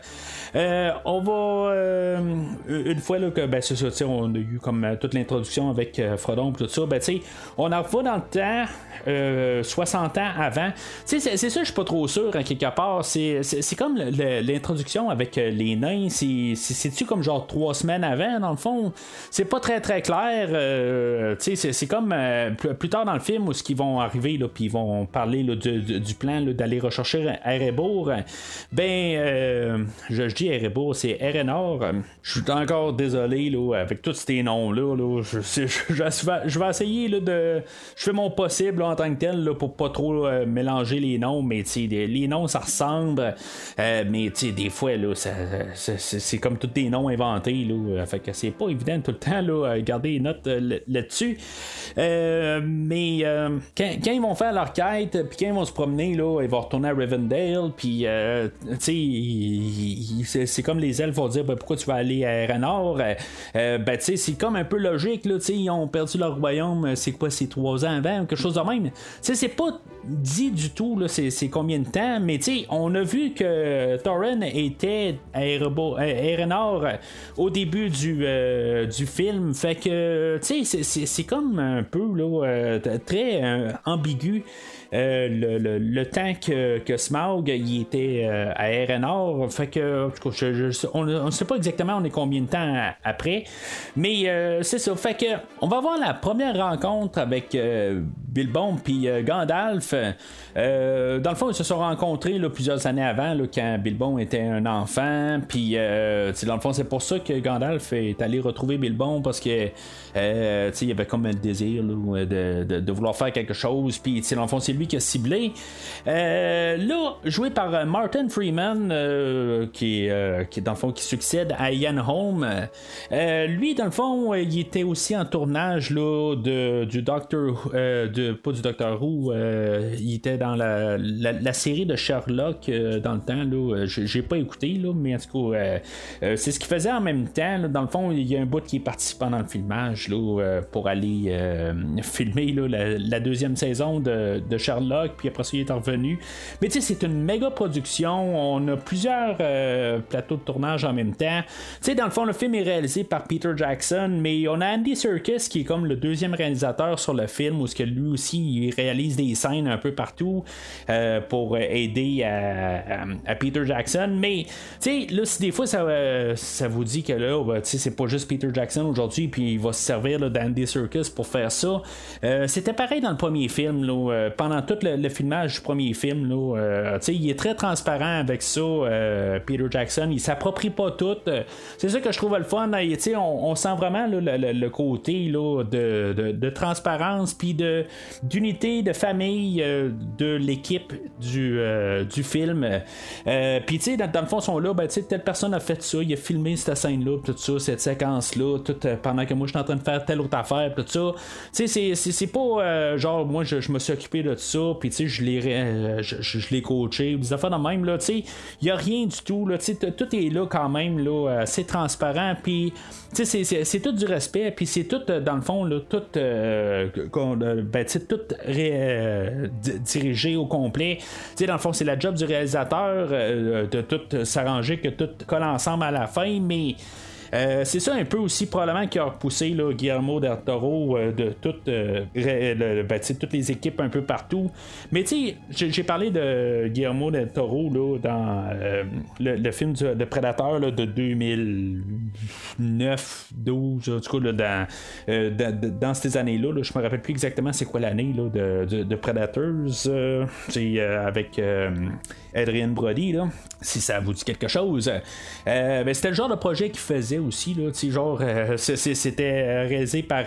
on va une fois là, que ben, c'est ça, on a eu comme toute l'introduction avec Frodon tout ça, ben, on en va dans le temps 60 ans avant. C'est ça, je suis pas trop sûr, en quelque part. C'est comme l'introduction avec euh, les nains. C'est-tu comme genre trois semaines avant, dans le fond? C'est pas très très clair. Euh, c'est comme euh, plus tard dans le film où ce qu'ils vont arriver, puis ils vont parler du, plan d'aller rechercher Erebor. Ben, je, dis Erebor, c'est Erenor. Je suis encore désolé là, avec tous ces noms-là. je, je, vais essayer de. Je fais mon possible en tant que tel pour pas trop mélanger les noms, mais les noms ça ressemble. mais des fois, là, c'est comme tous des noms inventés. Là, fait que c'est pas évident tout le temps là, garder des notes euh, là-dessus. Euh, mais euh, quand, vont faire leur quête, puis quand ils vont se promener, là, ils vont retourner à Rivendell, puis c'est comme les elfes vont dire ben, pourquoi tu vas aller à Renard? ben, c'est comme un peu logique. Là, ils ont perdu leur royaume, c'est quoi, c'est trois ans avant, quelque chose de même. C'est pas dit du tout c'est combien de temps, mais on a vu que Thorin était à Erenor au début du, euh, du film. Fait que, tu sais, c'est comme un peu là, euh, très euh, ambigu. Euh, le, le, temps que, que Smaug il était euh, à RNR. Fait que, on ne sait pas exactement on est combien de temps après. Mais euh, c'est ça. Fait que on va voir la première rencontre avec Bilbon puis Gandalf. dans le fond, ils se sont rencontrés plusieurs années avant, là, quand Bilbon était un enfant. Puis, dans le fond, c'est pour ça que Gandalf est allé retrouver Bilbon parce que il y avait comme un désir de, de, vouloir faire quelque chose. Puis, dans le fond, c'est qui a ciblé. Euh, là, joué par euh, Martin Freeman, euh, qui, qui dans le fond qui succède à Ian Holm. lui, dans le fond, il était aussi en tournage là, de, du Doctor, de, pas du Doctor Who, il était dans la, la, série de Sherlock dans le temps. Là, j'ai pas écouté, là, mais en tout cas, c'est ce qu'il faisait en même temps. dans le fond, il y a un bout qui est parti pendant le filmage là, pour aller filmer la, la, deuxième saison de, de Sherlock Sherlock, puis après ça, il est revenu. Mais tu sais, c'est une méga production. On a plusieurs euh, plateaux de tournage en même temps. Tu sais, dans le fond, le film est réalisé par Peter Jackson, mais on a Andy Serkis qui est comme le deuxième réalisateur sur le film, où ce que lui aussi, il réalise des scènes un peu partout euh, pour aider à, Peter Jackson. Mais tu sais, là, si des fois ça, euh, ça vous dit que là, bah, tu sais, c'est pas juste Peter Jackson aujourd'hui, puis il va se servir d'Andy Serkis pour faire ça. C'était pareil dans le premier film, là, pendant tout le, filmage du premier film, là, euh, il est très transparent avec ça, euh, Peter Jackson. Il s'approprie pas tout. c'est ça que je trouve le fun. On, on sent vraiment le, côté là, de, transparence, puis de, d'unité, de famille euh, de l'équipe du, du film. puis, sais, dans, le fond, ils sont là, ben, telle personne a fait ça, il a filmé cette scène-là, tout ça, cette séquence-là, tout pendant que moi, je suis en train de faire telle autre affaire, tout ça. C'est, pas genre, moi, je, je me suis occupé de ça, puis tu sais, je l'ai, euh, je, l'ai coaché, des affaires de même, là, tu sais, il n'y a rien du tout, là, tu tout est là quand même, là, c'est transparent, puis tu sais, c'est, tout du respect, puis c'est tout, euh, dans le fond, là, tout, euh, ben, tout dirigé au complet. Tu sais, dans le fond, c'est la job du réalisateur de tout s'arranger, que tout colle ensemble à la fin, mais euh, c'est ça un peu aussi probablement qui a repoussé là, Guillermo del Toro euh, de toutes, euh, ben, toutes les équipes un peu partout. Mais tu sais, j'ai parlé de Guillermo del Toro là, dans le, film de Predator de 2009, 12, en tout cas dans, dans, ces années-là. je me rappelle plus exactement c'est quoi l'année de, de, de, Predators. avec Adrian Brody, là, si ça vous dit quelque chose. Ben, c'était le genre de projet qu'il faisait aussi. Là, genre, c'était réalisé par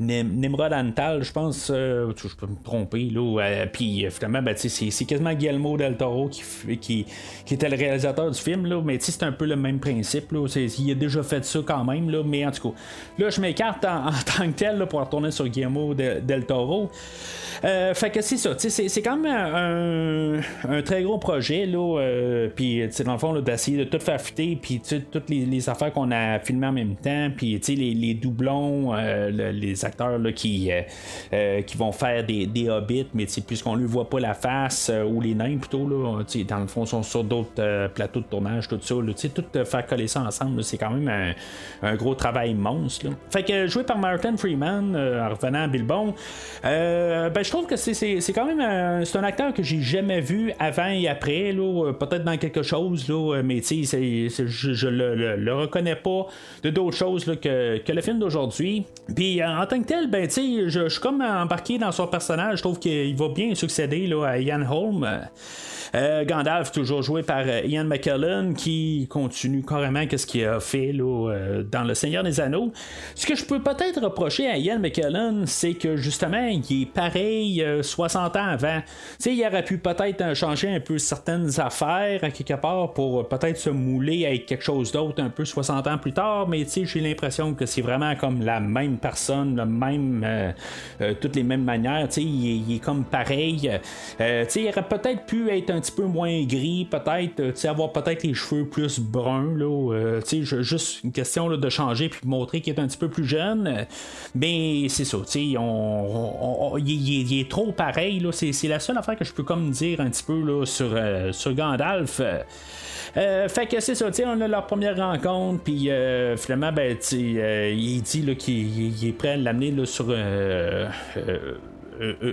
Nimrod Antal, je pense. je peux me tromper. Là, puis finalement, ben, c'est quasiment Guillermo del Toro qui, qui, qui, était le réalisateur du film. Là, mais c'est un peu le même principe. Là, il a déjà fait ça quand même. Là, mais en tout cas, là, je m'écarte en, tant que tel pour retourner sur Guillermo del Toro. fait que c'est ça, c'est quand même un, très gros projet, là, euh, puis dans le fond, d'essayer de tout faire fitter, puis toutes les, affaires qu'on a filmées en même temps, puis les, les doublons, euh, les acteurs là, qui, euh, qui vont faire des, des hobbits, mais puisqu'on ne voit pas la face, ou les nains plutôt, là, dans le fond, sont sur d'autres plateaux de tournage, tout ça, tout faire coller ça ensemble, c'est quand même un, gros travail monstre. Fait que joué par Martin Freeman, en revenant à Bilbon, ben, je trouve que c'est quand même un, un acteur que j'ai jamais vu avant et après, peut-être dans quelque chose, là, mais je, je le, le, reconnais pas de d'autres choses que, que, le film d'aujourd'hui. Puis en tant que tel, ben, je, je suis comme embarqué dans son personnage, je trouve qu'il va bien succéder là, à Ian Holm. Euh, Gandalf, toujours joué par euh, Ian McKellen, qui continue carrément qu'est-ce qu'il a fait là, euh, dans Le Seigneur des Anneaux. Ce que je peux peut-être reprocher à Ian McKellen, c'est que justement, il est pareil 60 ans avant. sais il aurait pu peut-être changer un peu certaines affaires quelque part pour peut-être se mouler avec quelque chose d'autre un peu 60 ans plus tard, mais j'ai l'impression que c'est vraiment comme la même personne, le même, toutes les mêmes manières. Il, il, est comme pareil. il aurait peut-être pu être un petit peu moins gris, peut-être, euh, avoir peut-être les cheveux plus bruns, là, euh, juste une question de changer puis montrer qu'il est un petit peu plus jeune. Mais c'est ça, il on, est trop pareil, là, c'est, la seule affaire que je peux comme dire un petit peu là, sur, euh, sur Gandalf. fait que c'est ça, on a leur première rencontre, puis finalement, ben, il dit qu'il est prêt à l'amener sur euh, euh,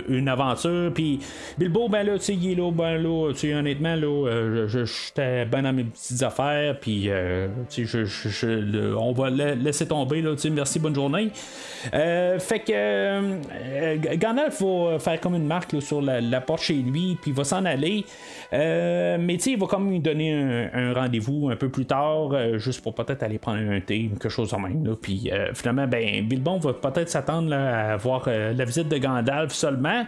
une aventure. Puis Bilbo, ben là, tu sais, il est là, ben là, tu honnêtement, là, euh, j'étais ben dans mes petites affaires, puis, tu sais, on va laisser tomber, là, tu sais, merci, bonne journée. fait que Gandalf va faire comme une marque sur la, porte chez lui, puis il va s'en aller. Mais tu sais, il va comme lui donner un, rendez-vous un peu plus tard, juste pour peut-être aller prendre un thé, quelque chose en même. Là. Puis finalement, ben, Bilbon va peut-être s'attendre à voir la visite de Gandalf seulement.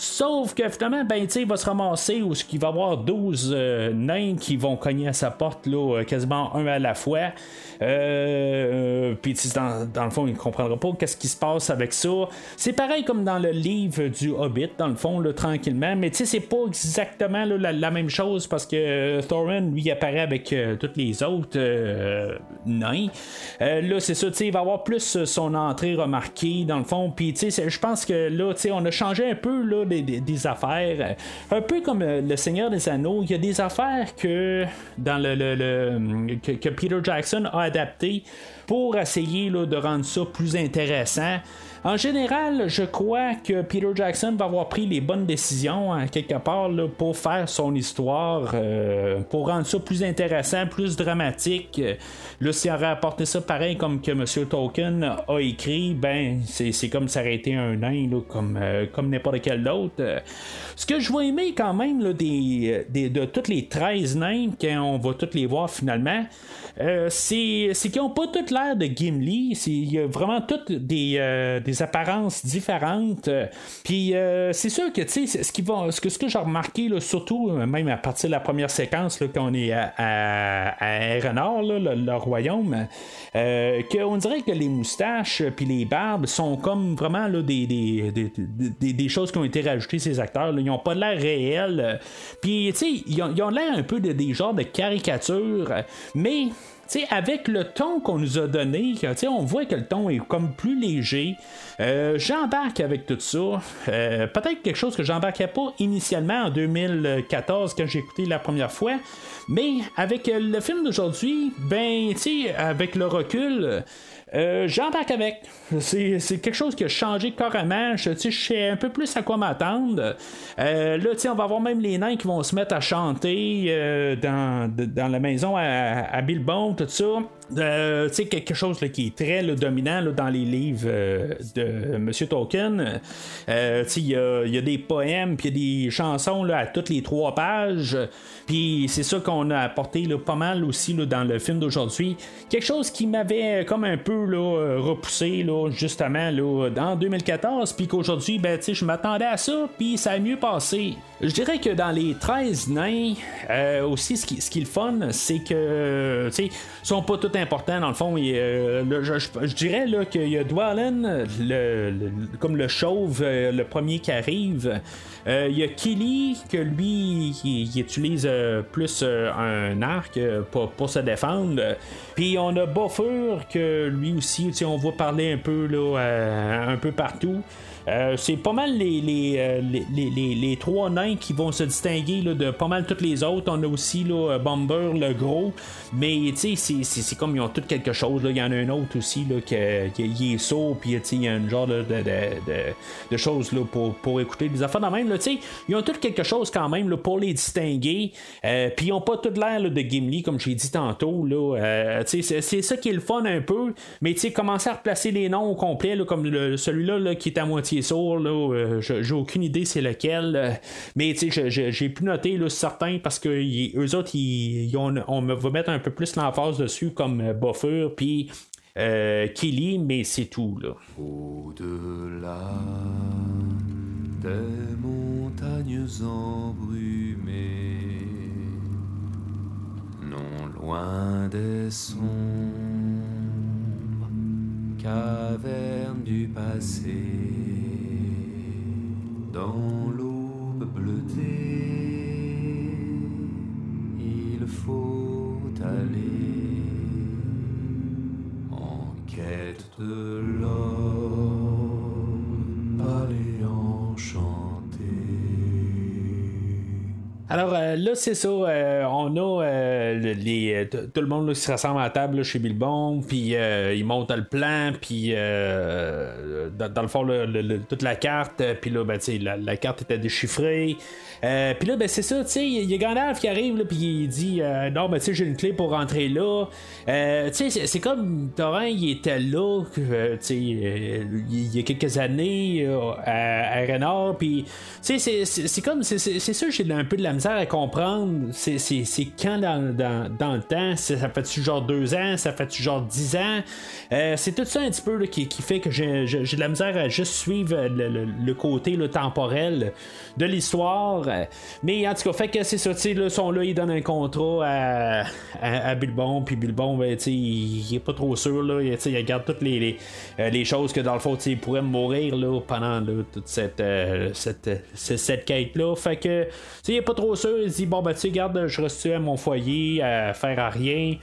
Sauf que finalement, ben, il va se ramasser où il va y avoir 12 euh, nains qui vont cogner à sa porte, là, euh, quasiment un à la fois. Euh, puis dans, dans, le fond, il ne comprendra pas qu'est-ce qui se passe avec ça. C'est pareil comme dans le livre du Hobbit, dans le fond, là, tranquillement. Mais tu sais, c'est pas exactement la, même chose parce que Thorin, lui, apparaît avec tous les autres nains. là, c'est ça, tu sais, il va avoir plus son entrée remarquée, dans le fond. Puis tu sais, je pense que là, tu sais, on a changé un peu là, des, affaires. Un peu comme euh, Le Seigneur des Anneaux, il y a des affaires que dans le, que, Peter Jackson a adapté pour essayer là, de rendre ça plus intéressant. En général, je crois que Peter Jackson va avoir pris les bonnes décisions hein, quelque part pour faire son histoire, euh, pour rendre ça plus intéressant, plus dramatique. Là, s'il aurait apporté ça pareil comme que M. Tolkien a écrit, ben c'est comme été un nain comme, euh, comme n'importe quel autre. Ce que je vais aimer quand même de toutes les 13 nains, quand on va toutes les voir finalement, euh, c'est qu'ils n'ont pas toutes l'air de Gimli. Il y a vraiment toutes des, euh, apparences différentes. Puis euh, c'est sûr que tu sais, ce, qui va, ce que, ce que j'ai remarqué, là, surtout même à partir de la première séquence, là, quand on est à, à, à le, royaume, qu'on dirait que les moustaches puis les barbes sont comme vraiment là, des, des, des, des, choses qui ont été rajoutées ces acteurs. Ils n'ont pas l'air réels. Puis, tu sais, ils ont l'air un peu de des genres de caricatures, mais avec le ton qu'on nous a donné, on voit que le ton est comme plus léger. Euh, j'embarque avec tout ça. Euh, peut-être quelque chose que j'embarquais pas initialement en 2014 quand j'ai écouté la première fois. Mais avec le film d'aujourd'hui, ben, avec le recul, euh, J'embarque avec. C'est, quelque chose qui a changé carrément. Je, sais un peu plus à quoi m'attendre. Euh, là, on va voir même les nains qui vont se mettre à chanter euh, dans, dans, la maison à, à Bilbon, tout ça. Euh, tu sais, quelque chose qui est très dominant dans les livres euh, de Monsieur Tolkien. Euh, il y a, des poèmes, puis des chansons à toutes les trois pages. Puis c'est ça qu'on a apporté pas mal aussi dans le film d'aujourd'hui. Quelque chose qui m'avait comme un peu repoussé justement en 2014, puis qu'aujourd'hui, ben, je m'attendais à ça, puis ça a mieux passé. Je dirais que dans les 13 nains, euh, aussi, ce qui, ce qui est le fun, c'est que, tu sais, ils sont pas tout importants dans le fond. Il, euh, le- je, dirais là, qu'il y a Dwalin, le, le- comme le chauve, euh, le premier qui arrive. Euh, Il y a Killy, que lui, il, il utilise euh, plus un arc pour, pour se défendre. Puis on a Boffer, que lui aussi, tu sais, on va parler un peu, là, un peu partout. Euh, c'est pas mal les, euh, les, les- les- les trois nains qui vont se distinguer là, de pas mal toutes les autres. On a aussi là, Bomber, le gros. Mais c'est- c'est comme ils ont tous quelque chose. Il y en a un autre aussi là, qui, qui- est sourd. Puis il y a un genre de, de, de, choses là, pour, pour écouter des affaires de même. là. Ils ont tous quelque chose quand même là, pour les distinguer. Euh, Puis ils ont pas tout l'air de Gimli, comme j'ai dit tantôt. C'est ça qui est le fun un peu. Mais commencer à replacer les noms au complet, comme celui-là là, qui est à moitié là, euh, j'ai aucune idée c'est lequel. euh, mais j'ai pu noter certains parce que eux autres, ils ont- on va mettre un peu plus l'emphase dessus, comme euh, Buffer, puis euh, Kelly, mais c'est tout. Là. Au-delà des montagnes embrumées, non loin des sombres cavernes du passé, dans l'aube bleutée, il faut aller en quête de l'or, Alors euh, là, c'est ça. euh, on a euh, euh, tout le monde là, qui se rassemble à la table là, chez Bilbon, puis euh, ils montent le plan, puis euh, dans, dans le fond, toute la carte, puis là, ben, la, la carte était déchiffrée. Euh, puis là, ben, c'est ça, tu sais, il y a Gandalf qui arrive, là, puis il dit euh, Non, ben, tu sais, j'ai une clé pour rentrer là. Euh, tu sais, c'est- comme Thorin, il était là, tu sais, il y a quelques années à, Renard, puis tu sais, c'est- comme, c'est- sûr, j'ai un peu de la misère à comprendre. C'est quand dans, dans, dans le temps, ça fait-tu genre deux ans, ça fait-tu genre dix ans? C'est tout ça un petit peu là, qui, qui fait que j'ai de la misère à juste suivre le, le- le côté temporel de l'histoire. Euh, Mais en tout cas, fait que c'est ça, sont là, ils donnent un contrat à, à, Bilbon, puis Bilbon, ben, il, est pas trop sûr, là, il, il regarde toutes les, euh, les choses que dans le fond, il pourrait mourir là, pendant là, toute cette, euh, cette, cette, quête-là. Fait que, il est pas trop sûr, il dit, bon, ben, tu sais, garde, je reste à mon foyer, à faire à rien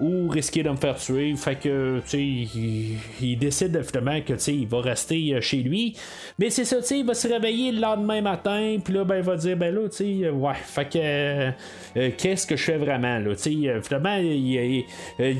ou risquer de me faire tuer. Fait que, tu sais, il, décide finalement que, tu sais, il va rester euh, chez lui. Mais c'est ça, tu sais, il va se réveiller le lendemain matin, puis là, ben, il va dire, ben là, tu sais, euh, ouais, fait que, euh, qu'est-ce que je fais vraiment, là, tu sais, finalement, il- il-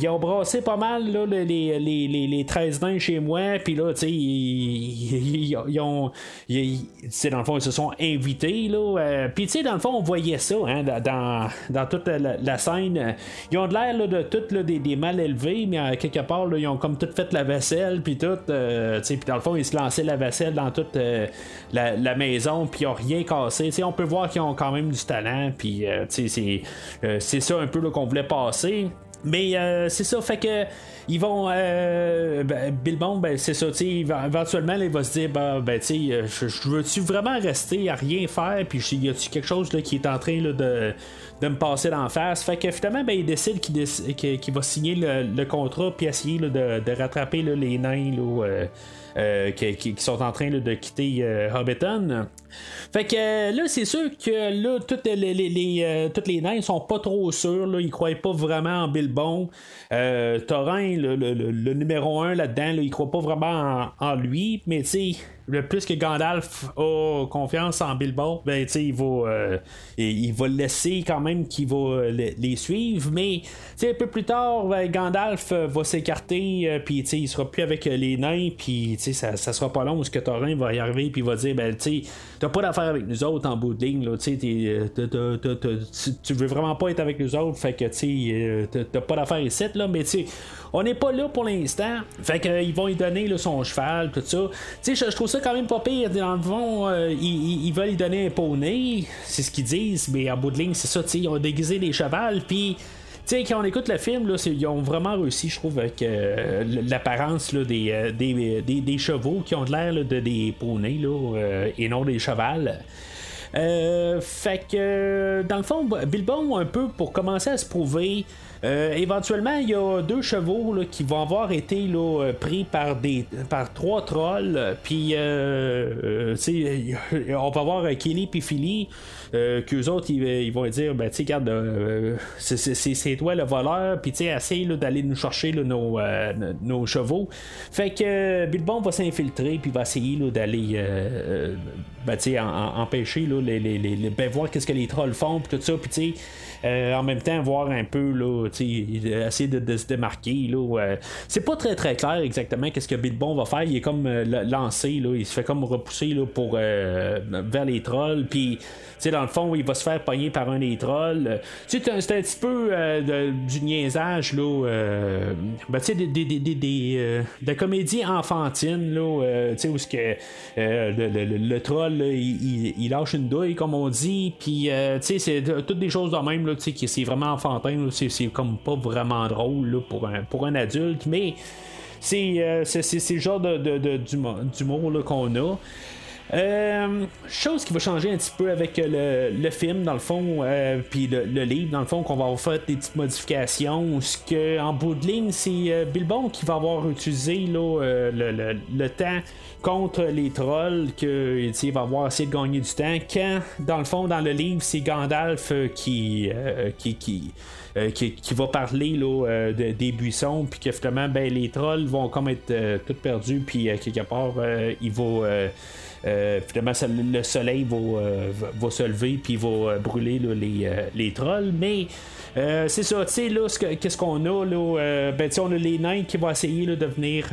ils ont brassé pas mal, là, les, les, les, les, les 13 nains chez moi, puis là, tu sais, ils, ils- ils ont, ils- tu dans le fond, ils se sont invités, là, euh, puis tu sais, dans le fond, on voyait ça, hein, dans, dans, toute la, la scène, ils ont de l'air, de tout, des, des mal élevés, mais euh, quelque part, ils ont comme tout fait la vaisselle, puis tout, euh, puis dans le fond, ils se lançaient la vaisselle dans toute euh, la, maison, puis ils ont rien cassé, tu sais, on peut voir qu'ils ont quand même du talent, puis euh, c'est, ça un peu qu'on voulait passer. Mais euh, c'est ça, fait que ils vont. Euh, ben, Bilbon, ben, c'est ça, tu sais, éventuellement, là, il va se dire, ben, ben tu sais, euh, je, veux-tu vraiment rester à rien faire, puis y a-tu quelque chose là, qui est en train là, de, de me passer d'en face? Fait que finalement, ben, il décide qu'il, va signer le, contrat, puis essayer là, de, de rattraper les nains là, euh, euh, qui, sont en train de quitter euh, Hobbiton. Fait que euh, là, c'est sûr que là, toutes les, les, les, toutes les nains sont pas trop sûrs. Là, ils croient pas vraiment en Bilbon. Thorin, le, le- numéro un là-dedans, là, il croit pas vraiment en, en lui. Mais tu sais, le plus que Gandalf a confiance en Bilbon, ben il va, euh, il, va le laisser quand même qu'il va les, suivre. Mais un peu plus tard, ben, Gandalf euh, va s'écarter, euh, puis il sera plus avec euh, les nains, puis ça, ça sera pas long où ce que Thorin va y arriver, puis va dire, ben t'as pas d'affaire avec nous autres en bout de ligne, là, tu euh, veux vraiment pas être avec nous autres, fait que t'as- pas d'affaire ici, là, mais on n'est pas là pour l'instant. Fait qu'ils vont lui donner son cheval, tout ça. Tu sais, je, trouve ça quand même pas pire. Dans le fond, ils, veulent lui donner un poney, c'est ce qu'ils disent, mais en bout de ligne, c'est ça, tu sais, ils ont déguisé les chevals, puis sais, quand on écoute le film, ils ont vraiment réussi, je trouve, avec euh, l'apparence des, euh, chevaux qui ont l'air de des poneys là, euh, et non des chevals. fait que dans le fond, Bilbon un peu pour commencer à se prouver euh, éventuellement, il y a deux chevaux qui vont avoir été là, pris par des par trois trolls. Puis, euh, euh, on va voir Kelly et Philly. qu'eux autres, ils, vont dire ben, tu regarde, c'est toi le voleur, puis tu essaye d'aller nous chercher nos, nos, chevaux. Fait que Bilbon va s'infiltrer, puis va essayer d'aller ben, empêcher les, les, les, ben, voir qu'est-ce que les trolls font, puis tout ça, puis tu sais. Euh, en même temps, voir un peu, là, essayer de, se démarquer. Là, euh, c'est pas très très clair exactement qu'est-ce que Bilbon va faire. Il est comme euh, lancé, là, il se fait comme repousser là, pour, vers les trolls. Puis dans le fond, il va se faire pogner par un des trolls. C'est un, petit peu du niaisage, là. Ben, des, des, des, des de comédie enfantine, là, où ce que, le, troll, il, lâche une douille, comme on dit. Puis, c'est toutes des choses de même, là, c'est vraiment enfantin, c'est comme pas vraiment drôle pour, un, pour un adulte, mais c'est euh, le genre d'humour de, qu'on a. Euh, chose qui va changer un petit peu avec le, film, dans le fond, euh, puis le, livre, dans le fond, qu'on va faire des petites modifications. Ce que, en bout de ligne, c'est euh, Bilbon qui va avoir utilisé là, le, temps contre les trolls, qu'il va avoir essayé de gagner du temps. Quand, dans le fond, dans le livre, c'est Gandalf qui, qui, qui qui, va parler là, des buissons, puis que finalement, ben, les trolls vont comme être tout perdus, puis quelque part, il va euh, finalement, le soleil euh, va, se lever puis va euh, brûler les, trolls. Mais c'est ça, tu sais, là, qu'est-ce qu'on a là? ben, on a les nains qui vont essayer de venir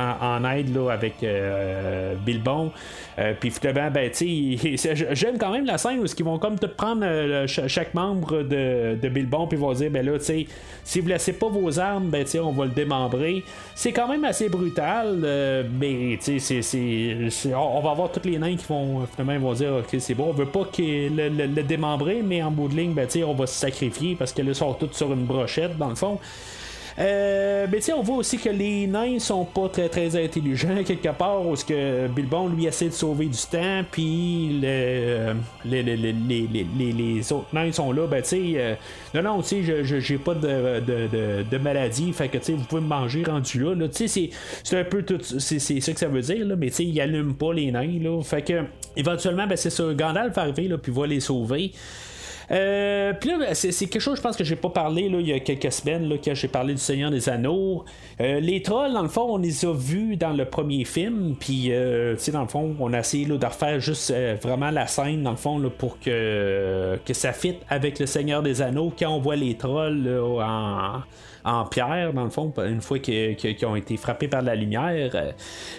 en, aide là, avec euh, Bilbon. Euh, puis finalement, ben, j'aime quand même la scène où ils vont comme te prendre euh, chaque membre de, de Bilbon puis vont dire, ben là, tu si vous laissez pas vos armes, ben, on va le démembrer. C'est quand même assez brutal, mais c'est, on, va avoir tous les nains qui vont finalement vont dire, ok, c'est bon, on veut pas le, le, démembrer, mais en bout de ligne, ben, on va se sacrifier parce que là, ils sont tous sur une brochette, dans le fond. Euh, mais on voit aussi que les nains sont pas très très intelligents quelque part, parce que Bilbon lui essaie de sauver du temps, puis le, les, les, les, les, autres nains sont là, ben tu sais, euh, non non, tu sais, j'ai pas de, de, de, maladie, fait que tu sais, vous pouvez me manger rendu là, tu sais, c'est un peu tout, c'est ça que ça veut dire, là, mais tu sais, ils allument pas les nains, là, fait que éventuellement, ben c'est ça, Gandalf va arriver, là, puis va les sauver. Euh, puis là, ben, c'est, quelque chose, je pense que j'ai pas parlé là, il y a quelques semaines, là, quand j'ai parlé du Seigneur des Anneaux. Euh, les trolls, dans le fond, on les a vus dans le premier film, puis, euh, tu sais, dans le fond, on a essayé de refaire juste vraiment la scène, dans le fond, là, pour que, que ça fitte avec le Seigneur des Anneaux quand on voit les trolls en en pierre, dans le fond, une fois qu'ils ont été frappés par la lumière.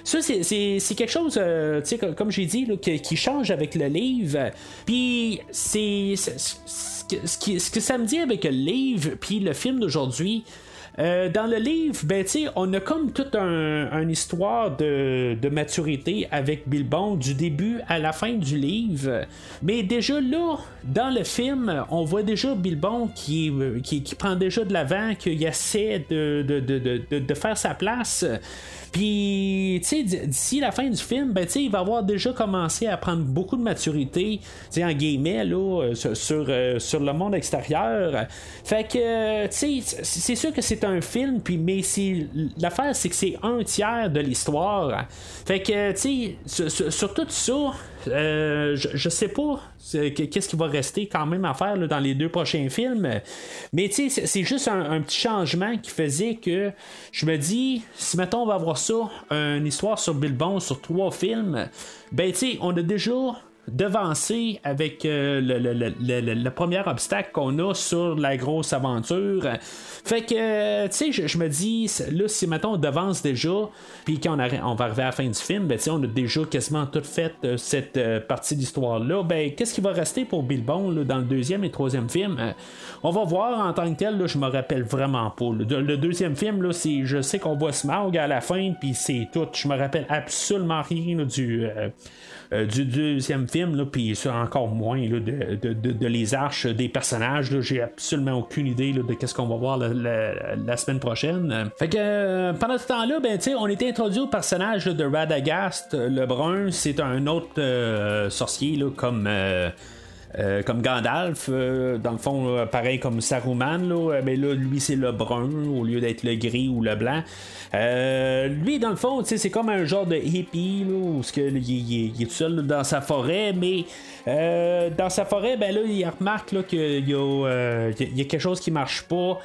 Ça, c'est quelque chose, euh, comme j'ai dit, qui, change avec le livre. Puis, c'est. Ce, que ça me dit avec le livre, puis le film d'aujourd'hui, euh, dans le livre, ben, on a comme toute un, une histoire de, maturité avec Bilbon du début à la fin du livre. Mais déjà là, dans le film, on voit déjà Bilbon qui, qui, prend déjà de l'avant, qui essaie de, de, faire sa place. Puis, tu sais, d'ici la fin du film, ben, tu sais, il va avoir déjà commencé à prendre beaucoup de maturité, tu sais, en guillemets, là, euh, sur, euh, sur, le monde extérieur. Fait que, tu sais, c'est sûr que c'est un film, puis, mais l'affaire, c'est que c'est un tiers de l'histoire. Fait que, tu sais, sur, tout ça, euh, je, sais pas qu'est-ce qui va rester quand même à faire dans les deux prochains films. Mais tu sais, c'est juste un, petit changement qui faisait que je me dis, si mettons on va avoir ça, une histoire sur Bilbon sur trois films, ben tu sais, on a déjà devancer avec euh, le, premier obstacle qu'on a sur la grosse aventure. Fait que, euh, tu sais, je, me dis, là, si mettons on devance déjà, puis qu'on on va arriver à la fin du film, ben, on a déjà quasiment tout fait euh, cette euh, partie d'histoire-là. Ben, qu'est-ce qui va rester pour Bilbon dans le deuxième et troisième film? On va voir en tant que tel, là, je me rappelle vraiment pas. Le, deuxième film, là, c'est, je sais qu'on voit Smaug à la fin, puis c'est tout. Je me rappelle absolument rien du. Euh, du deuxième film, là, puis encore moins là, de, de- de- de les arches des personnages. J'ai absolument aucune idée là, de qu'est-ce qu'on va voir la, la- la semaine prochaine. Fait que euh, pendant ce temps-là, ben, tu on était introduit au personnage de Radagast, euh, le brun. C'est un autre sorcier comme. Euh, comme Gandalf, euh, dans le fond, pareil comme Saruman, là, euh, mais là, lui, c'est le brun au lieu d'être le gris ou le blanc. Lui, dans le fond, c'est comme un genre de hippie, là, où il, est tout seul dans sa forêt, mais dans sa forêt, ben là, il remarque qu'il y, y a quelque chose qui marche pas.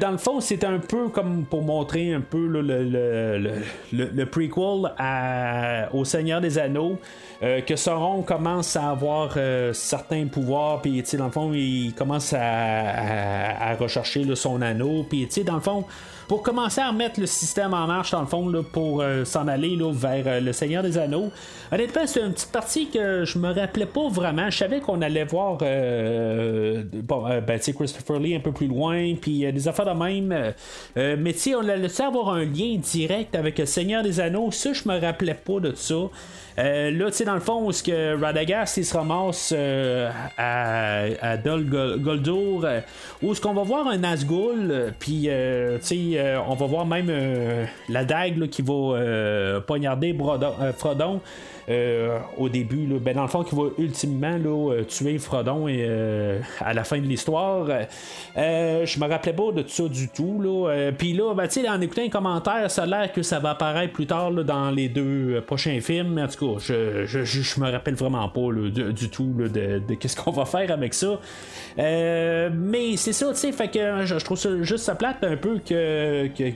Dans le fond, c'est un peu comme pour montrer un peu le, le, le, prequel au Seigneur des Anneaux. Euh, que Sauron commence à avoir euh, certains pouvoirs, puis dans le fond, il commence à, rechercher son anneau, puis dans le fond, pour commencer à remettre le système en marche, dans le fond, pour euh, s'en aller là, vers le Seigneur des Anneaux. Honnêtement, c'est une petite partie que je me rappelais pas vraiment. Je savais qu'on allait voir bon, ben, Christopher Lee un peu plus loin, puis des affaires de même. mais on allait avoir un lien direct avec le Seigneur des Anneaux? Ça, je me rappelais pas de ça. Euh, là, tu sais, dans le fond, où ce que Radagast il se ramasse euh, à, à Dol Gol- Goldur, euh, où est-ce qu'on va voir un Nazgûl, euh, puis euh, tu sais, on va voir même la dague là, qui va poignarder Frodon. Euh, au début, là, ben dans le fond, qui va ultimement là, euh, tuer Frodon et, euh, à la fin de l'histoire. Je me rappelais pas de ça du tout. Là. Puis là, ben, en écoutant les commentaires, ça a l'air que ça va apparaître plus tard dans les deux prochains films. En tout cas, je, je, je, je me rappelle vraiment pas là, du, tout là, de, de qu'est-ce qu'on va faire avec ça. Mais c'est ça, tu sais, fait que je, trouve ça juste ça plate un peu que, que,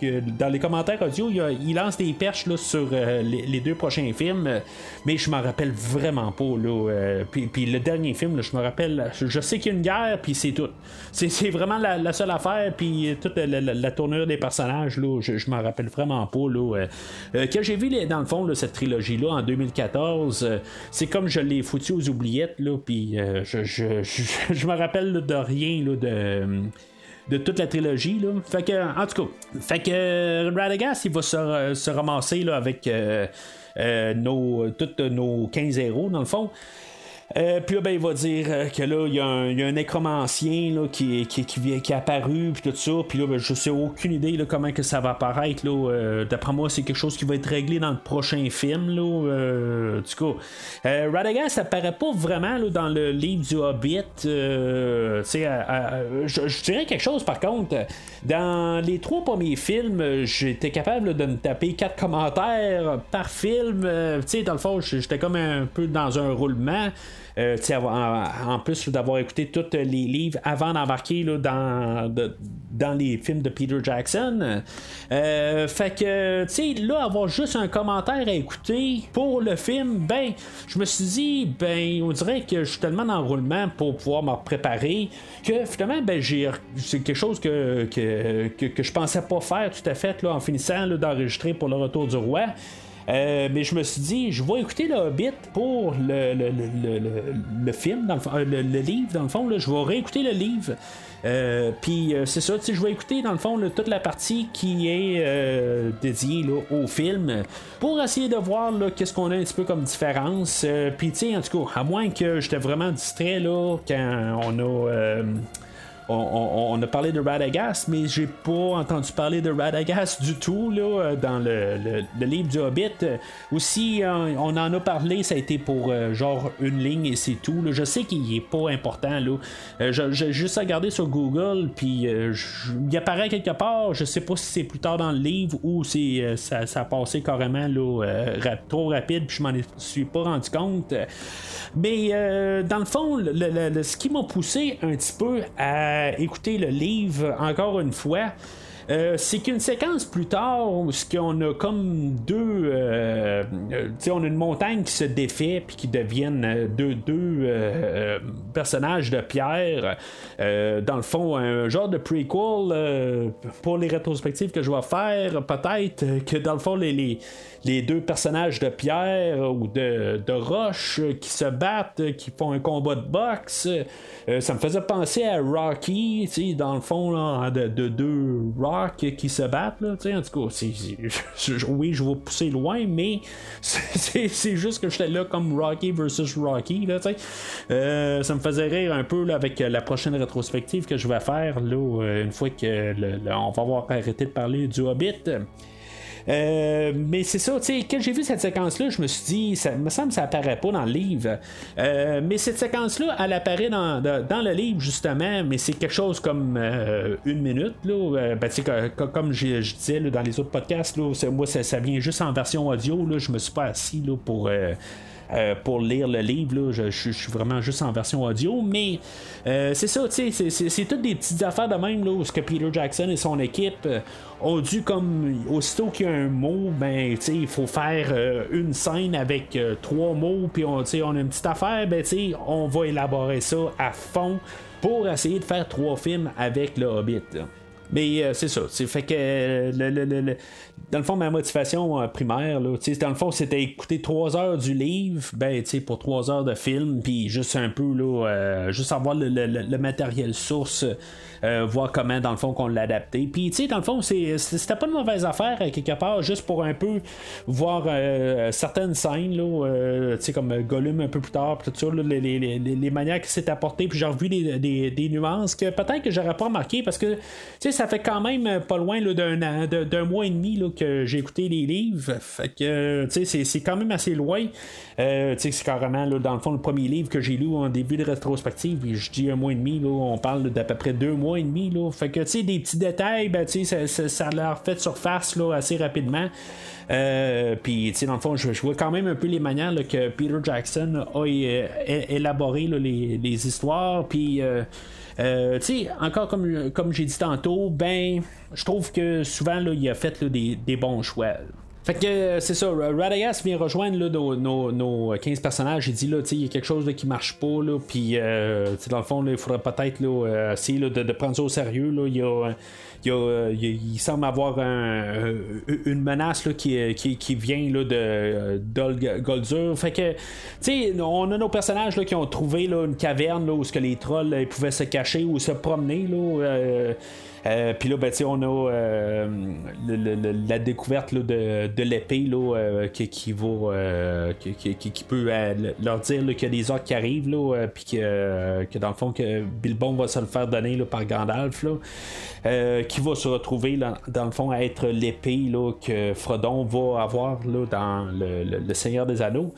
que- dans les commentaires audio, il, lance des perches sur les, les deux prochains films, mais je m'en rappelle vraiment pas. Là, euh, puis, le dernier film, là, je me rappelle, je, sais qu'il y a une guerre, puis c'est tout. C'est, vraiment la, seule affaire, puis toute la, tournure des personnages, là, je, je m'en rappelle vraiment pas. Là, euh, quand j'ai vu dans le fond cette trilogie-là en 2014, euh, c'est comme je l'ai foutu aux oubliettes, là, puis je, je, je, je me rappelle de rien là, de de toute la trilogie. Là. Fait que, en tout cas, fait que Radagast, il va se, se ramasser là, avec nos, tous nos 15 héros, dans le fond. Euh, puis là, ben, il va dire euh, que là, il y, a un- il y un là, qui, qui, qui, est apparu, puis tout ça. Puis là, ben, je sais aucune idée comment que ça va apparaître. Là, euh, D'après moi, c'est quelque chose qui va être réglé dans le prochain film. Là, cas, euh, Radagast apparaît pas vraiment là, dans le livre du Hobbit. je, dirais quelque chose par contre. Dans les trois premiers films, j'étais capable de me taper quatre commentaires par film. Tu dans le fond, j'étais comme un peu dans un roulement. Euh, en, en plus d'avoir écouté tous les livres avant d'embarquer dans, dans les films de Peter Jackson. Euh, fait que, tu sais, là, avoir juste un commentaire à écouter pour le film, ben, je me suis dit, ben, on dirait que je suis tellement le roulement pour pouvoir me préparer que finalement, ben, j'ai, c'est quelque chose que, que, que, je pensais pas faire tout à fait là, en finissant d'enregistrer pour le retour du roi. Euh, mais je me suis dit, je vais écouter le Hobbit pour le, le, le, le, le film, dans le, fond- euh, le, livre, dans le fond. Là, je vais réécouter le livre. Euh, Puis c'est ça, je vais écouter dans le fond toute la partie qui est dédiée là, au film pour essayer de voir qu'est-ce qu'on a un petit peu comme différence. Puis tu sais, en tout cas, à moins que j'étais vraiment distrait là, quand on a. on, a parlé de Radagast, mais j'ai pas entendu parler de Radagast du tout là, euh, dans le, livre du Hobbit. Euh, Aussi, euh, on en a parlé, ça a été pour genre une ligne et c'est tout. Je sais qu'il est pas important. Là. J'ai juste regardé sur Google, puis il apparaît quelque part. Je sais pas si c'est plus tard dans le livre ou si ça, a passé carrément là, trop rapide, puis je m'en suis pas rendu compte. Mais dans le fond, ce qui m'a poussé un petit peu à écouter le livre encore une fois, euh, c'est qu'une séquence plus tard, ce qu'on a comme deux euh, euh, on a une montagne qui se défait puis qui deviennent euh, deux, euh, personnages de pierre. Dans le fond, un genre de prequel pour les rétrospectives que je vais faire. Peut-être que dans le fond, les, les deux personnages de pierre ou de, de roche qui se battent, qui font un combat de boxe, euh, ça me faisait penser à Rocky, dans le fond, là, de, de deux Rock qui se battent, là, en tout cas, oui, je vais pousser loin, mais c'est, juste que j'étais là comme Rocky versus Rocky, là. Euh, ça me faisait rire un peu là, avec la prochaine rétrospective que je vais faire, là, euh, une fois que on va avoir arrêté de parler du Hobbit. Euh, mais c'est ça, tu sais, quand j'ai vu cette séquence-là, je me suis dit, ça me semble que ça apparaît pas dans le livre. Euh, mais cette séquence-là, elle apparaît dans, dans, le livre, justement, mais c'est quelque chose comme euh, une minute, là. Ben, tu sais, comme je, je disais dans les autres podcasts, là, moi, ça, ça vient juste en version audio, là. Je me suis pas assis, là, pour. Euh, pour lire le livre, je, suis vraiment juste en version audio, mais euh, c'est ça, tu sais, c'est- toutes des petites affaires de même, là, où que Peter Jackson et son équipe euh, ont dû, comme, aussitôt qu'il y a un mot, ben, il faut faire une scène avec trois mots, puis on, on a une petite affaire, ben, on va élaborer ça à fond pour essayer de faire trois films avec le Hobbit. Mais euh, c'est ça. Fait que euh, le, le- le- dans le fond, ma motivation euh, primaire, là, dans le fond, c'était écouter trois heures du livre, ben, pour trois heures de film, puis juste un peu, là, juste avoir le, matériel source, voir comment, dans le fond, qu'on l'a adapté. Puis, tu sais, dans le fond, c'était pas une mauvaise affaire, quelque part, juste pour un peu voir certaines scènes, là, comme Gollum un peu plus tard, tout ça, les, les, les, les manières qui s'est apporté, puis j'ai revu des, des, des nuances que peut-être que j'aurais pas remarqué, parce que, tu sais, ça fait quand même euh, pas loin d'un, d'un mois et demi là, que j'ai écouté les livres. Fait que, euh, c'est, c'est quand même assez loin. Euh, c'est carrément, là, dans le fond, le premier livre que j'ai lu en début de rétrospective. Je dis un mois et demi, là, on parle d'à peu près deux mois et demi. Là. Fait que, des petits détails, ben, ça, ça, leur fait surface là, assez rapidement. Dans le fond, je, vois quand même un peu les manières que Peter Jackson a é- é- élaboré les, histoires. Puis, euh, tu sais, encore comme, comme j'ai dit tantôt, ben, je trouve que souvent, là, il a fait là, des, des bons choix. Fait que euh, c'est ça, Radagast vient rejoindre nos, nos- nos 15 personnages. Il dit là, il y a quelque chose qui marche pas, là, puis euh, dans le fond, il faudrait peut-être euh, essayer de, prendre ça au sérieux. Là. Il, y a, il, a, euh, il, semble avoir un- euh, une menace là, qui, vient là, de euh, Goldur. Fait que, tu sais, on a nos personnages là, qui ont trouvé une caverne où ce que les trolls ils pouvaient se cacher ou se promener. Là, euh, euh, Puis là, ben, on a euh, la découverte de, de l'épée euh, qui, euh, qui, peut leur dire qu'il y a des orques arrivent, puis que, que dans le fond, que Bilbon va se le faire donner par Gandalf, qui va se retrouver dans le fond à être l'épée que Frodon va avoir dans le, Seigneur des Anneaux.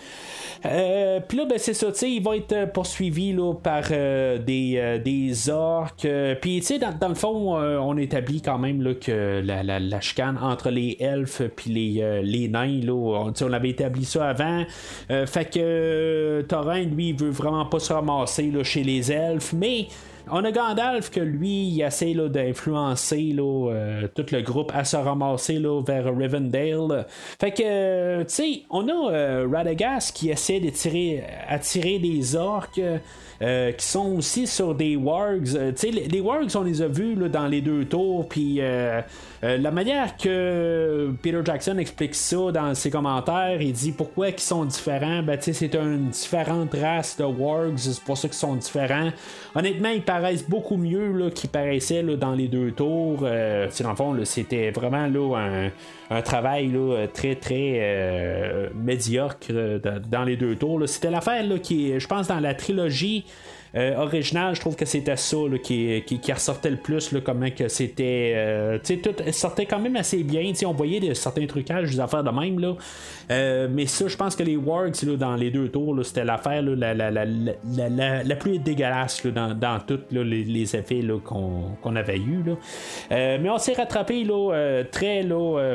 Puis là, ben, c'est ça, il va être poursuivi par des, des orques. Puis, dans, le fond, on établit quand même là, que la, la, chicane entre les elfes puis les, euh, les nains, là, on, on avait établi ça avant. Euh, fait que euh, Thorin, lui, il veut vraiment pas se ramasser là, chez les elfes, mais. On a Gandalf que lui, il essaie d'influencer euh, tout le groupe à se ramasser vers Rivendell. Fait que, euh, tu sais, on a euh, Radagast qui essaie d'attirer attirer des orques. euh, qui sont aussi sur des wargs. Euh, tu sais, les, les wargs, on les a vus dans les deux tours, puis euh, la manière que Peter Jackson explique ça dans ses commentaires, il dit pourquoi ils sont différents. Ben, c'est une différente race de wargs, c'est pour ça qu'ils sont différents. Honnêtement, ils paraissent beaucoup mieux qu'ils paraissaient là, dans les deux tours. Euh, dans le fond, c'était vraiment là, un, un travail là, très très euh, médiocre euh, dans- les deux tours. C'était l'affaire qui, je pense, dans la trilogie euh, originale, je trouve que c'était ça là, qui, qui, ressortait le plus, là, comment que c'était. euh, tu sais, tout sortait quand même assez bien. On voyait des, certains trucages, des affaires de même. Là. Euh, mais ça, je pense que les Wargs dans les deux tours, c'était l'affaire la, la, la, la, plus dégueulasse dans, dans tous les, les effets qu'on, qu'on avait eu. Mais on s'est rattrapé très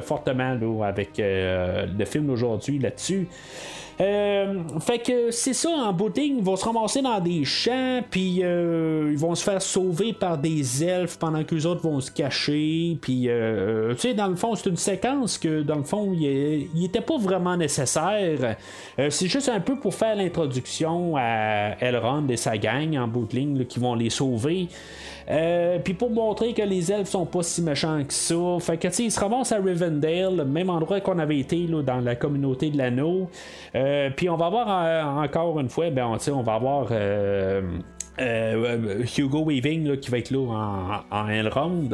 fortement avec le film d'aujourd'hui là-dessus. Euh, fait que c'est ça, en ligne, ils vont se ramasser dans des champs, puis euh, ils vont se faire sauver par des elfes pendant que les autres vont se cacher. Puis, euh, tu sais, dans le fond, c'est une séquence que, dans le fond, il n'était pas vraiment nécessaire. c'est juste un peu pour faire l'introduction à Elrond et sa gang en bout qui vont les sauver. Euh, puis pour montrer que les elfes sont pas si méchants que ça, fait que ils se ramassent à Rivendell, le même endroit qu'on avait été là, dans la communauté de l'anneau. Euh, puis on va avoir euh, encore une fois, ben, on, on va avoir. Hugo Weaving qui va être là en, en Elrond.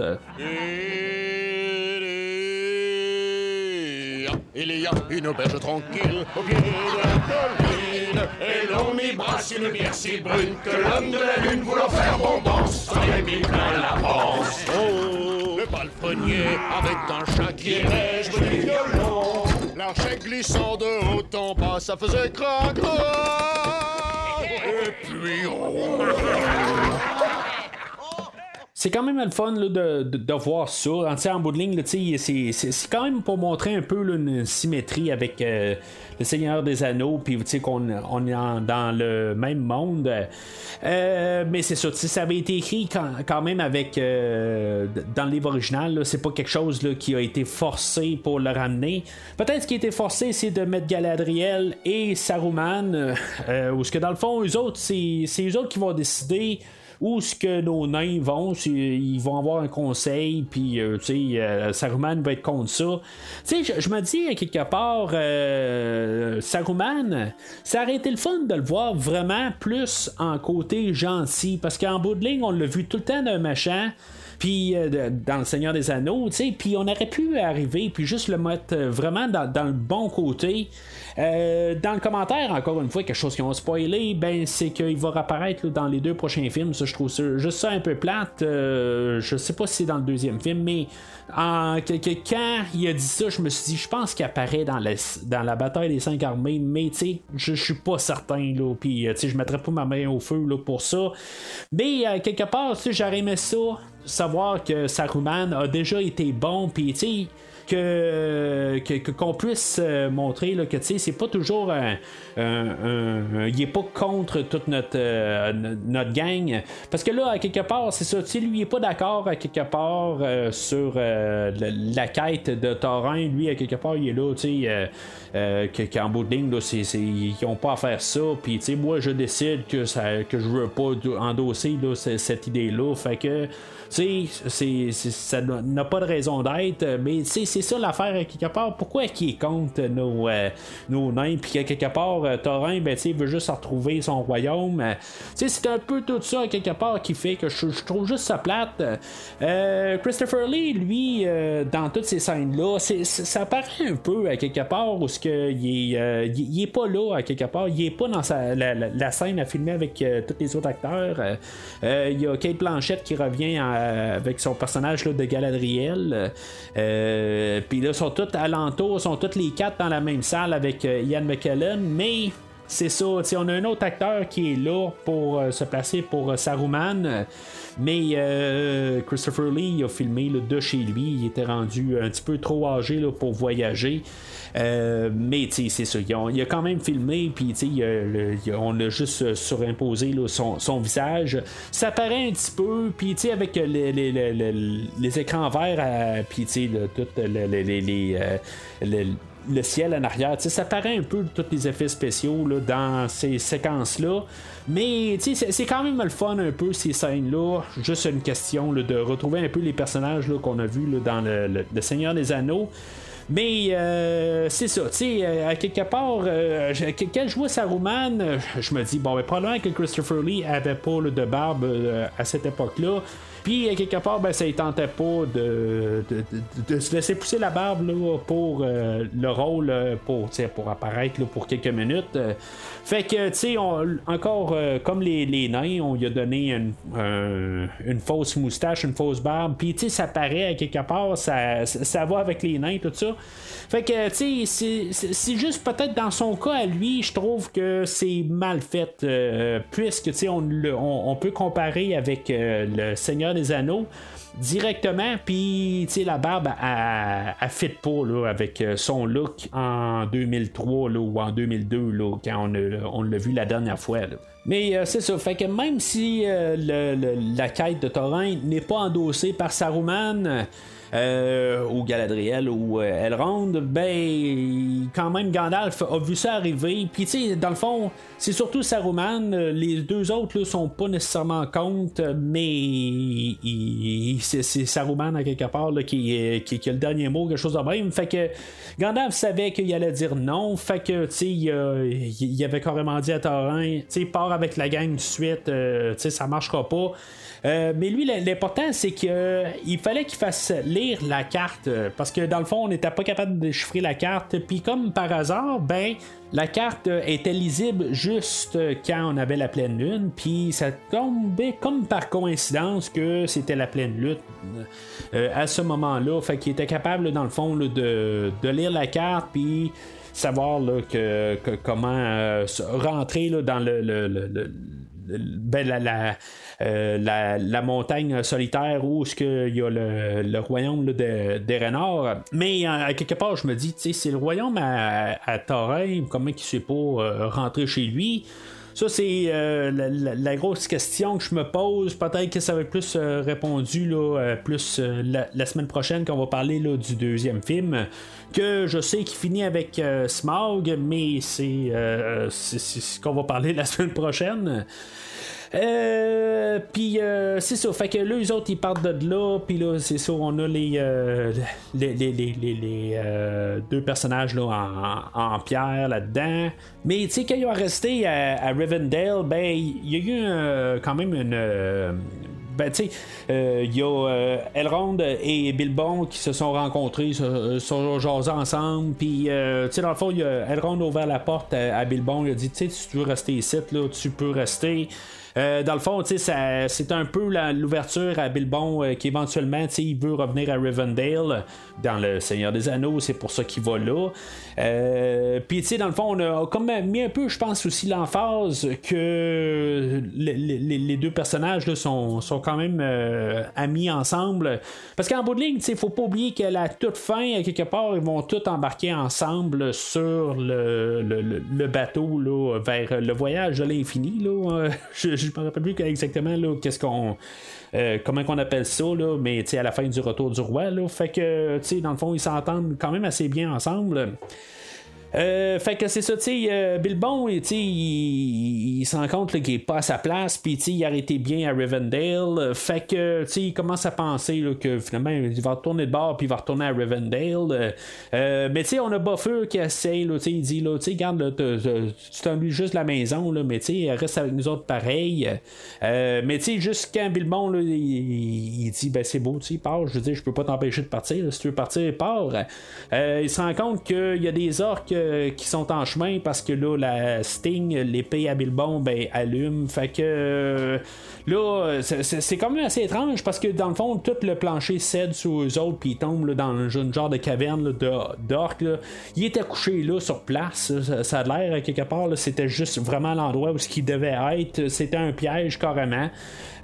Il une auberge tranquille au de Et l'on y brasse une bière si brune Que l'homme de la lune voulant faire bombance S'en est mis plein la panse Oh, le palefrenier avec un chat qui neige des violons L'archet glissant de haut en bas, ça faisait crac Et puis oh. C'est quand même le fun là, de, de, voir ça. En, en bout de ligne, c'est quand même pour montrer un peu une symétrie avec euh, le Seigneur des Anneaux, puis qu'on on est dans le même monde. Euh, mais c'est ça, ça avait été écrit quand, même avec euh, dans le livre original. C'est pas quelque chose qui a été forcé pour le ramener. Peut-être ce qui a été forcé, c'est de mettre Galadriel et Saruman, ou ce que dans le fond, eux autres, c'est eux autres qui vont décider où ce que nos nains vont, ils vont avoir un conseil, puis euh, tu sais, euh, Saruman va être contre ça. Tu sais, je, me dis quelque part, euh, Saruman, ça aurait été le fun de le voir vraiment plus en côté gentil, parce qu'en bout de ligne, on l'a vu tout le temps d'un machin puis dans le Seigneur des Anneaux, tu sais, puis on aurait pu arriver, puis juste le mettre vraiment dans le bon côté, euh, dans le commentaire, encore une fois, quelque chose qui ont spoilé, ben c'est qu'il va apparaître dans les deux prochains films. Ça, je trouve ça juste ça un peu plate. Euh, je sais pas si c'est dans le deuxième film, mais en, quand il a dit ça, je me suis dit, je pense qu'il apparaît dans la, bataille des cinq armées, mais tu sais, je suis pas certain, là, puis euh, tu sais, je mettrais pas ma main au feu là, pour ça. Mais quelque part, tu sais, j'aurais aimé ça, savoir que Saruman a déjà été bon, puis tu sais, que qu'on puisse euh, montrer là, que c'est pas toujours un, il est pas contre toute notre euh, notre gang. Parce que là à quelque part c'est ça lui il est pas d'accord à quelque part euh, sur la, quête de Thorin. Lui à quelque part il est là tu sais qu'en bout de ligne là, ils ont pas à faire ça puis moi je décide que ça que je veux pas endosser là, cette idée là fait que tu ça n'a pas de raison d'être, mais c'est ça l'affaire quelque part. Pourquoi est contre nos, euh, nos nains, puis quelque part, euh, Thorin, ben, il veut juste retrouver son royaume. Euh, c'est un peu tout ça quelque part qui fait que je, trouve juste ça plate. Christopher Lee, lui, dans toutes ces scènes-là, ça paraît un peu à quelque part où ce que il est, pas là à quelque part, il est pas dans la, scène à filmer avec tous les autres acteurs. Il y a Kate Blanchett qui revient en euh, avec son personnage de Galadriel. Euh, puis là, sont tous alentours, sont tous les quatre dans la même salle avec euh, Ian McKellen, mais c'est ça, on a un autre acteur qui est là pour se placer pour Saruman. Mais Christopher Lee a filmé de chez lui. Il était rendu un petit peu trop âgé pour voyager. Euh, mais c'est ça, il a, quand même filmé, puis on a juste euh, surimposé son, visage. Ça paraît un petit peu, puis avec les, écrans verts, puis tout le ciel en arrière. ça paraît un peu tous les effets spéciaux dans ces séquences-là. Mais c'est quand même le fun un peu ces scènes-là. Juste une question de retrouver un peu les personnages qu'on a vus dans le, Seigneur des Anneaux. Mais euh, c'est ça, tu sais, euh, à quelque part, euh, quand je vois Saruman, je me dis, bon, ben, probablement que Christopher Lee avait pas de barbe à cette époque-là. Puis, quelque part, ben, ça ne tentait pas de, de, se laisser pousser la barbe là, pour le rôle, pour, pour apparaître là, pour quelques minutes. Fait que, tu sais, encore comme les, les, nains, on lui a donné une, une fausse moustache, une fausse barbe. Puis, tu sais, ça paraît à quelque part, ça, ça va avec les nains, tout ça. Fait que, tu sais, c'est juste peut-être dans son cas à lui, je trouve que c'est mal fait. Euh, puisque, tu sais, on, on, peut comparer avec euh, le Seigneur des Anneaux. directement, puis la barbe, elle, elle fit pas là, avec euh, son look en 2003 là, ou en 2002 là, quand on, on l'a vu la dernière fois. Mais euh, c'est ça, fait que même si euh, le- le- la quête de Thorin n'est pas endossée par Saruman, euh, ou Galadriel ou euh, Elrond, ben quand même Gandalf a vu ça arriver. Puis tu sais, dans le fond, c'est surtout Saruman. Les deux autres là, sont pas nécessairement contre, mais c'est, Saruman à quelque part là, qui, euh, qui, qui a le dernier mot, quelque chose de même. Fait que Gandalf savait qu'il allait dire non. Fait que tu sais, il, avait carrément dit à Thorin, tu sais, pars avec la gang de suite. tu sais, ça marchera pas. Euh, mais lui, l'important, c'est qu'il fallait qu'il fasse lire la carte. euh, Parce que dans le fond, on n'était pas capable de déchiffrer la carte. Puis comme par hasard, ben, la carte euh, était lisible juste euh, quand on avait la pleine lune. Puis ça tombait comme par coïncidence que c'était la pleine lune euh, à ce moment-là. Fait qu'il était capable, dans le fond, de, de lire la carte. Puis savoir comment euh, rentrer dans le- ben, euh, la- montagne solitaire où est-ce qu'il y a le, royaume des renards. Mais euh, à quelque part, je me dis, c'est le royaume à, à comment il ne sait pas euh, rentrer chez lui? Ça, c'est euh, la, grosse question que je me pose. Peut-être que ça va être plus euh, répondu là, euh, plus la, semaine prochaine quand on va parler là, du deuxième film. Que je sais qu'il finit avec Smaug, mais c'est ce qu'on va parler la semaine prochaine. Euh, puis euh, c'est ça, fait que là, les autres ils partent de là, puis là, c'est ça, on a les, euh, les, les, les, euh, deux personnages là, en, en pierre là-dedans. Mais tu sais, quand ils ont resté à, Rivendell, ben, il y a eu euh, quand même une. euh, ben, tu sais, euh, il y a euh, Elrond et Bilbon qui se sont rencontrés, se sont jasés ensemble. Puis, euh, tu sais, dans le fond, Elrond a ouvert la porte à, à Bilbon. Il a dit, tu sais, si tu veux rester ici, là, tu peux rester. Euh, dans le fond, c'est un peu l'ouverture à Bilbon euh, qui éventuellement, il veut revenir à Rivendell dans le Seigneur des Anneaux, c'est pour ça qu'il va là. Euh, Puis, dans le fond, on a comme mis un peu, je pense, aussi l'emphase que les, deux personnages sont, sont quand même euh, amis ensemble. Parce qu'en bout de ligne, sais, faut pas oublier qu'à la toute fin, quelque part, ils vont tous embarquer ensemble sur le, le- le- bateau là, vers le voyage de l'infini. là. Euh, je me rappelle plus exactement là, qu'est-ce qu'on. euh, comment qu'on appelle ça, là, mais à la fin du retour du roi, là, fait que, dans le fond, ils s'entendent quand même assez bien ensemble. Euh, fait que c'est ça, tu sais, euh, Bilbon, il, il se rend compte qu'il est pas à sa place, puis il a arrêté bien à Rivendell. Euh, Fait que, tu sais, il commence à penser que finalement, il va retourner de bord, puis il va retourner à Rivendell. Euh, euh, mais tu sais, on a Buffer qui essaye, là, il dit, tu sais, t'as- tu t'ennuies juste la maison, mais tu sais, reste avec nous autres pareil. Euh, mais tu sais, juste quand Bilbon, il, dit, ben c'est beau, tu sais, pars, je veux dire, je peux pas t'empêcher de partir, si tu veux partir, pars. Euh, il se rend compte qu'il y a des orques euh, qui sont en chemin parce que là, la Sting, l'épée à Bilbon, ben, allume. Fait que euh, là, c'est- quand même assez étrange parce que dans le fond, tout le plancher cède sous eux autres, puis ils tombent dans une genre de caverne là, de- d'orques. là. Il était couché là sur place, ça, a l'air à quelque part, c'était juste vraiment l'endroit où ce qui devait être. C'était un piège carrément.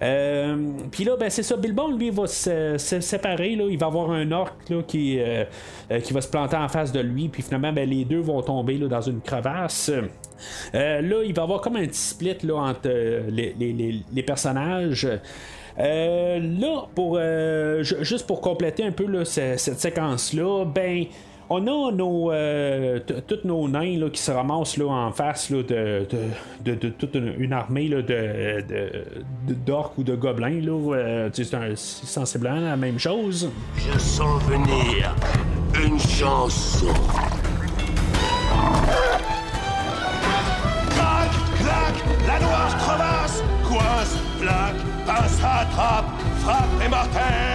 Euh, puis là, ben, c'est ça. Bilbon, lui, va se, séparer. Là. Il va avoir un orc là, qui, euh, euh, qui va se planter en face de lui. Puis finalement, ben, les deux vont tomber là, dans une crevasse. Euh, là, il va y avoir comme un petit split là, entre euh, les, personnages. Euh, là, pour euh, ju- juste pour compléter un peu cette séquence-là, ben. On a nos, tous nos nains là, qui se ramassent là, en face là, de, de, toute une, une armée d'orques ou de gobelins. C'est sensiblement la même chose. Je sens venir une chanson. Pince, attrape, frappe et mortelle.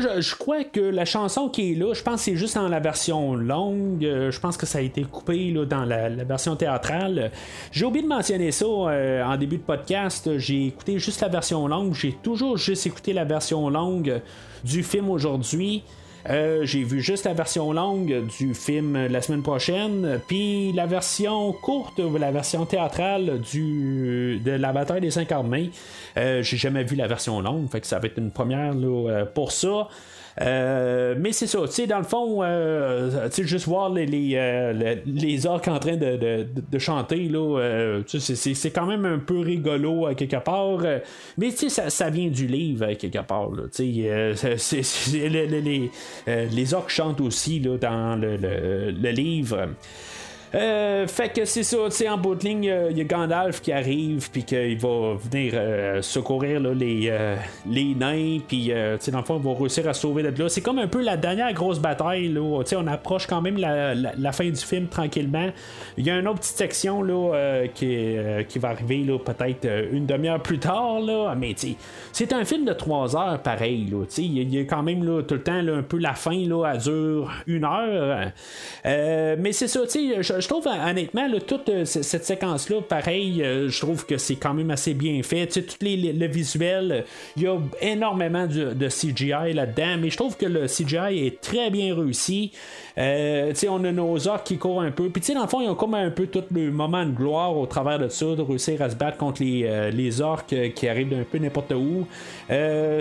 Je, crois que la chanson qui est là, je pense que c'est juste dans la version longue. Euh, je pense que ça a été coupé là, dans la, la version théâtrale. J'ai oublié de mentionner ça euh, en début de podcast. J'ai écouté juste la version longue. J'ai toujours juste écouté la version longue du film aujourd'hui. Euh, j'ai vu juste la version longue du film la semaine prochaine, puis la version courte, la version théâtrale du, de la bataille des cinq armées. Euh, j'ai jamais vu la version longue, fait que ça va être une première là, euh, pour ça. Euh, mais c'est ça, tu sais, dans le fond, euh, tu sais, juste voir les, les, euh, les orques en train de, de, de chanter, là, c'est, quand même un peu rigolo à quelque part, mais tu sais, ça, ça vient du livre à quelque part, tu sais, les, euh, les orques chantent aussi, là, dans le, le- le livre. Euh, fait que c'est ça, tu sais, en bout de ligne, il y a Gandalf qui arrive, puis qu'il va venir euh, secourir là, les, euh, les nains, puis euh, tu sais, dans le fond, va réussir à sauver de là. C'est comme un peu la dernière grosse bataille, là. Tu sais, on approche quand même la, la- fin du film tranquillement. Il y a une autre petite section là, euh, qui, euh, qui va arriver là, peut-être euh, une demi-heure plus tard, là. mais tu sais, c'est un film de trois heures pareil, là. Tu sais, il y a- quand même tout le temps un peu la fin, là, dure une heure. Euh, mais c'est ça, tu sais, je, trouve honnêtement, toute euh, cette séquence-là, pareil, euh, je trouve que c'est quand même assez bien fait. Tu sais, tout les, les- le visuel, il y a énormément de, CGI là-dedans, mais je trouve que le CGI est très bien réussi. Euh, tu sais, on a nos orques qui courent un peu. Puis, tu sais, dans le fond, ils ont comme un peu tout le moment de gloire au travers de ça, de réussir à se battre contre les, les orques qui arrivent d'un peu n'importe où. Tu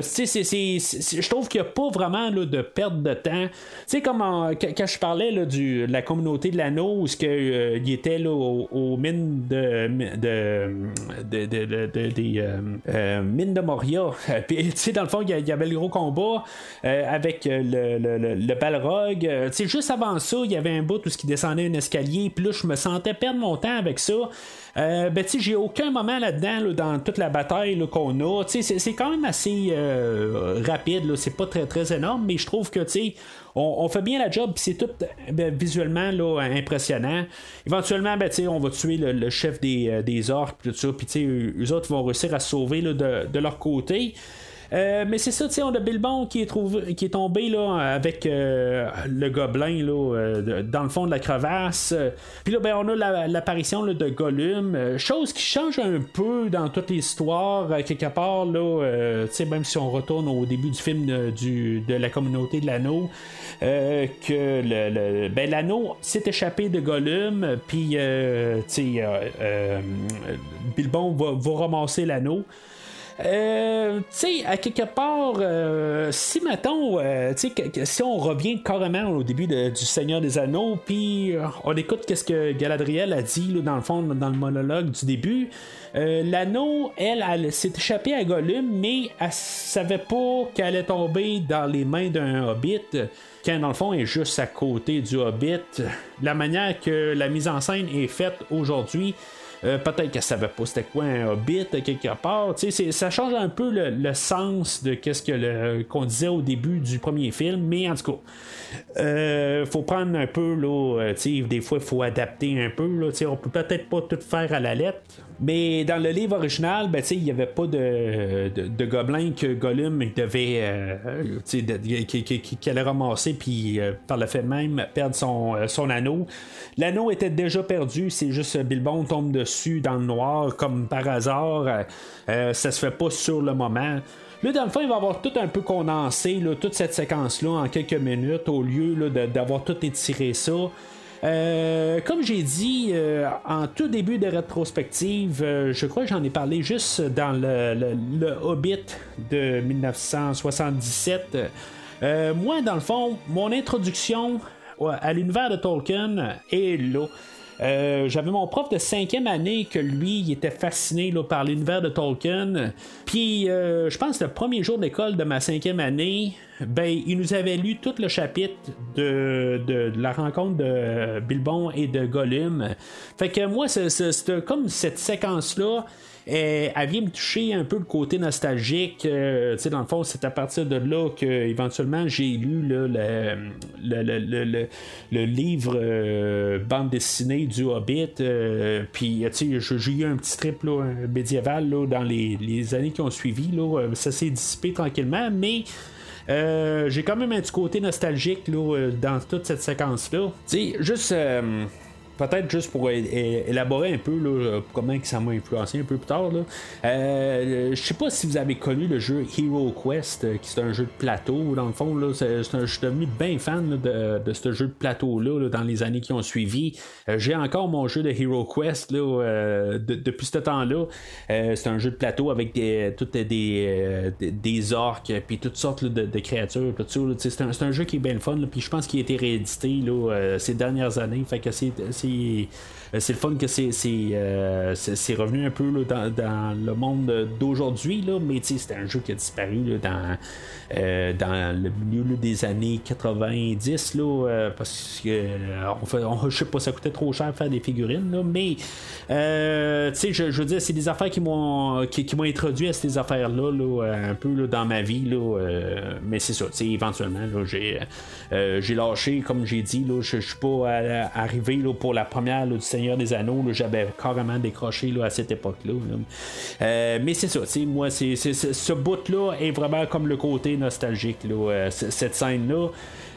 sais, je trouve qu'il n'y a pas vraiment de perte de temps. Tu sais, quand je parlais du, de la communauté de l'anneau, où que, euh, il était là, aux, mines de, de, de, euh, euh, mines de Moria. Puis, dans le fond, il y avait le gros combat avec le, Balrog. Juste avant ça, il y avait un bout où qui descendait un escalier. Puis là, je me sentais perdre mon temps avec ça. Euh, ben, j'ai aucun moment là-dedans, là, dans toute la bataille qu'on a. C'est- c'est quand même assez rapide, là. c'est pas très très énorme, mais je trouve que, on, fait bien la job, c'est tout ben, visuellement là, impressionnant. Éventuellement, ben, on va tuer le, chef des, euh, des orques, puis tout ça, puis eux autres vont réussir à se sauver là, de leur côté. Euh, mais c'est ça, tu sais, on a Bilbon qui est, tombé là, avec euh, le gobelin là, euh, dans le fond de la crevasse. Puis là, ben, on a la- l'apparition de Gollum, chose qui change un peu dans toute l'histoire, quelque part, là, même si on retourne au début du film de, la communauté de l'anneau, que ben, l'anneau s'est échappé de Gollum, puis, Bilbon va, va ramasser l'anneau. Euh, tu sais, à quelque part, euh, si mettons, euh, tu sais, si on revient carrément au début du Seigneur des Anneaux, puis euh, on écoute qu'est-ce que Galadriel a dit là, dans le fond, dans le monologue du début, l'anneau, elle, elle s'est échappée à Gollum, mais elle savait pas qu'elle allait tomber dans les mains d'un hobbit. Quand dans le fond est juste à côté du hobbit, la manière que la mise en scène est faite aujourd'hui, euh, peut-être qu'elle savait pas c'était quoi un hobbit euh, quelque part? Ça change un peu le, le sens de qu'est-ce que qu'on disait au début du premier film, mais en tout cas, euh, faut prendre un peu là. euh, des fois, il faut adapter un peu. Là, on peut peut-être pas tout faire à la lettre. Mais dans le livre original, ben, il n'y avait pas de, de, gobelin que Gollum devait euh, allait ramasser puis par le fait même perdre son, son anneau. L'anneau était déjà perdu, c'est juste Bilbon tombe dessus dans le noir comme par hasard. Euh, euh, ça se fait pas sur le moment. Là, dans le fond, il va avoir tout un peu condensé, là, toute cette séquence-là en quelques minutes, au lieu d'avoir tout étiré ça. Euh, comme j'ai dit en tout début de rétrospective, je crois que j'en ai parlé juste dans le, le- le Hobbit de 1977. Euh, moi, dans le fond, mon introduction à l'univers de Tolkien est là. Euh, J'avais mon prof de cinquième année que lui, il était fasciné là, par l'univers de Tolkien. Puis, euh, je pense le premier jour d'école de ma cinquième année, ben, il nous avait lu tout le chapitre de, de- de la rencontre de Bilbon et de Gollum. Fait que moi, c'est- comme cette séquence-là. Euh, elle vient me toucher un peu le côté nostalgique. euh, dans le fond, c'est à partir de là que éventuellement j'ai lu le, le, le, le- livre euh, bande dessinée du Hobbit. Puis, tu sais, j'ai eu un petit trip là, médiéval là, dans les, les années qui ont suivi. Là, ça s'est dissipé tranquillement, mais. euh, j'ai quand même un petit côté nostalgique là, dans toute cette séquence-là. Tu sais, juste. Peut-être juste pour élaborer un peu là, comment ça m'a influencé un peu plus tard. là. Euh, je sais pas si vous avez connu le jeu Hero Quest, euh, qui c'est un jeu de plateau. Dans le fond, là, c'est- un- je suis devenu bien fan de, de ce jeu de plateau-là là, dans les années qui ont suivi. Euh, J'ai encore mon jeu de Hero Quest euh, de- depuis ce temps-là. C'est un jeu de plateau avec des, toutes des, des, orques puis toutes sortes de, créatures. tout ça, C'est un, jeu qui est bien le fun. Puis je pense qu'il a été réédité ces dernières années. Fait que c'est- euh, c'est le fun que c'est euh, revenu un peu dans, dans le monde d'aujourd'hui, mais c'était un jeu qui a disparu dans, euh, dans le milieu des années 90, là, euh, parce que euh, on on- je sais pas, ça coûtait trop cher faire des figurines, là, mais euh, je, je veux dire, c'est des affaires qui m'ont qui, introduit à ces affaires-là, là, euh, un peu là, dans ma vie, là, euh, mais c'est ça, éventuellement, j'ai euh, lâché, comme j'ai dit, je suis pas arrivé pour la première du Seigneur des Anneaux, j'avais carrément décroché là, à cette époque-là. là. Euh, mais c'est ça, moi, c'est, ce bout-là est vraiment comme le côté nostalgique, là, euh, cette scène-là.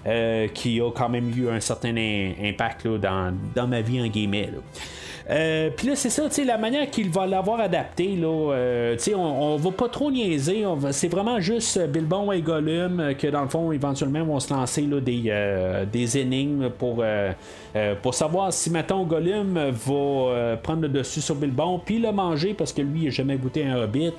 euh, qui a quand même eu un certain in- impact là, dans, dans ma vie en guillemets. Euh, Puis là, c'est ça, la manière qu'il va l'avoir adapté, là, euh, on, on va pas trop niaiser, c'est vraiment juste euh, Bilbon et Gollum euh, que dans le fond, éventuellement, vont se lancer là, des, euh, des énigmes pour, pour savoir si, mettons, Gollum va prendre le dessus sur Bilbon, puis le manger parce que lui, il a jamais goûté un hobbit,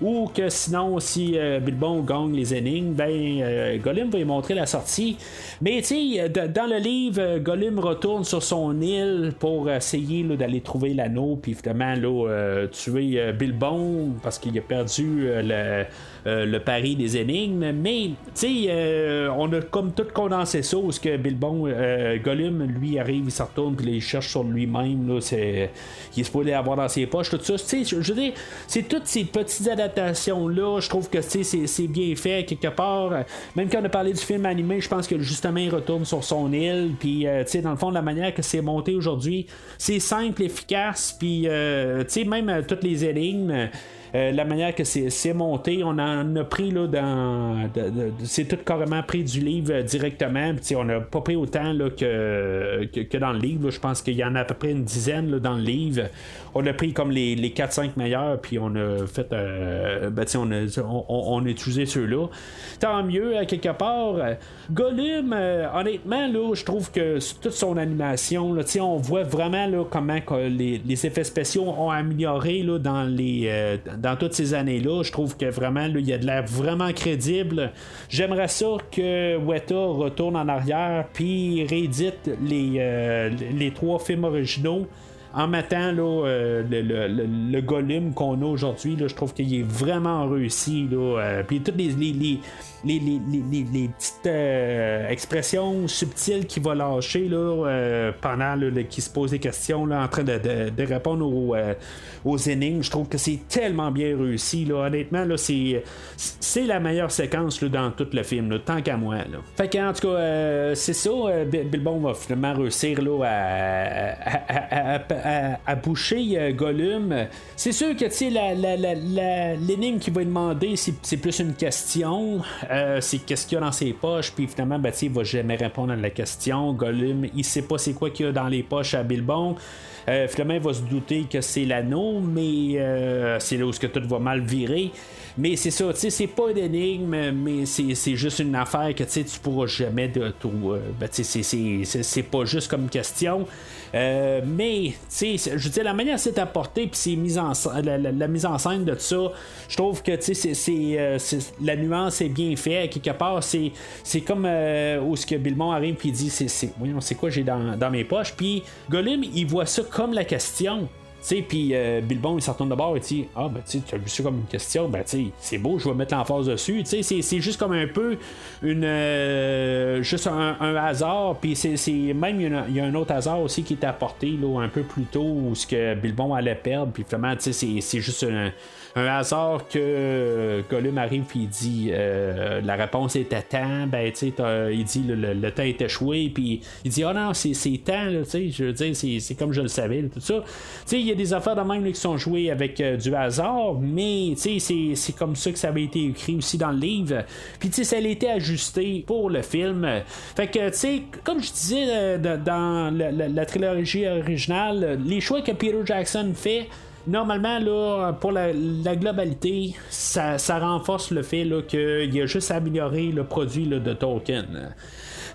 ou que sinon, si Bilbon gagne les énigmes, ben, Gollum va lui montrer la sortie. Mais, tu sais, dans le livre, Gollum retourne sur son île pour essayer là, d'aller trouver l'anneau, puis finalement, là, euh, tuer euh, Bilbon parce qu'il a perdu euh, le, euh, le pari des énigmes. Mais, tu sais, euh, on a comme tout condensé ça, où ce que Bilbon, euh, Gollum, lui, arrive, il se retourne, puis il cherche sur lui-même, là, c'est, il est supposé avoir dans ses poches, tout ça. Tu sais, je veux dire, c'est toutes ces petites adaptations-là, je trouve que c'est, c'est bien fait, quelque part. Même quand on a parlé du film animé, je pense que justement, il retourne sur son île, puis, tu sais, dans le fond, la manière que c'est monté aujourd'hui, c'est simple, efficace, puis, tu sais, même toutes les énigmes. Euh, la manière que c'est, monté, on en a pris là dans. c'est tout carrément pris du livre euh, directement. On n'a pas pris autant là, que, que, dans le livre. Je pense qu'il y en a à peu près une dizaine là, dans le livre. On a pris comme les, les 4-5 meilleurs, puis on a fait. euh, ben, on, a, on, utilisé ceux-là. Tant mieux, à quelque part. Gollum, honnêtement, je trouve que toute son animation, là, on voit vraiment là, comment les, les effets spéciaux ont amélioré là, dans, les, dans toutes ces années-là. Je trouve que vraiment, là, il y a de l'air vraiment crédible. J'aimerais ça que Weta retourne en arrière puis réédite les, euh, trois films originaux en mettant euh, le, le, qu'on a aujourd'hui, je trouve qu'il est vraiment réussi. Euh, puis toutes les, les, petites euh, expressions subtiles qu'il va lâcher là, euh, pendant qu'il se pose des questions là, en train de, répondre aux, euh, aux énigmes, je trouve que c'est tellement bien réussi. Là. Honnêtement, là, c'est, la meilleure séquence là, dans tout le film, tant qu'à moi. Là. Fait que, en tout cas, c'est ça. Bi- Bilbon va finalement réussir là, à, à, boucher Gollum. C'est sûr que sais, la, la, la, l'énigme qu'il va demander, c'est plus une question. Euh, c'est qu'est-ce qu'il y a dans ses poches. Puis finalement, ben, il va jamais répondre à la question. Gollum, il sait pas c'est quoi qu'il y a dans les poches à Bilbon. Euh, finalement, il va se douter que c'est l'anneau, mais euh, c'est là où tout va mal virer. Mais c'est ça, tu sais, c'est pas une énigme, mais c'est, juste une affaire que tu pourras jamais de tout. ben, c'est pas juste comme question. Euh, mais, tu sais, je veux dire, la manière c'est apporté, puis la, la- la mise en scène de tout ça, je trouve que, tu sais, euh, la nuance est bien faite. Quelque part, c'est, comme euh, où ce que Bilmon arrive, puis dit, c'est quoi j'ai dans, dans mes poches, puis Gollum, il voit ça comme la question. Puis euh, Bilbon, il se retourne de bord et dit Ah, ben, tu as vu ça comme une question, ben, tu c'est beau, je vais mettre l'emphase dessus. Tu sais, c'est- juste comme un peu une. euh, juste un, un hasard, puis c'est même, il y, a un- autre hasard aussi qui est apporté, là, un peu plus tôt, où ce que Bilbon allait perdre, puis finalement, tu sais, c'est juste un, un hasard que Gollum arrive, puis il dit euh, La réponse est à temps, ben, tu sais, il dit le, le- temps est échoué, puis il dit Ah non, c'est temps, là, tu sais, je veux dire, c'est comme je le savais, là, tout ça. Tu sais, il y a des affaires de même qui sont jouées avec euh, du hasard, mais c'est, c'est comme ça que ça avait été écrit aussi dans le livre. Puis ça a été ajusté pour le film. Fait que, tu sais, comme je disais euh, dans la, trilogie originale, les choix que Peter Jackson fait, normalement, là, pour la, globalité, ça, renforce le fait qu'il a juste amélioré le produit de Tolkien.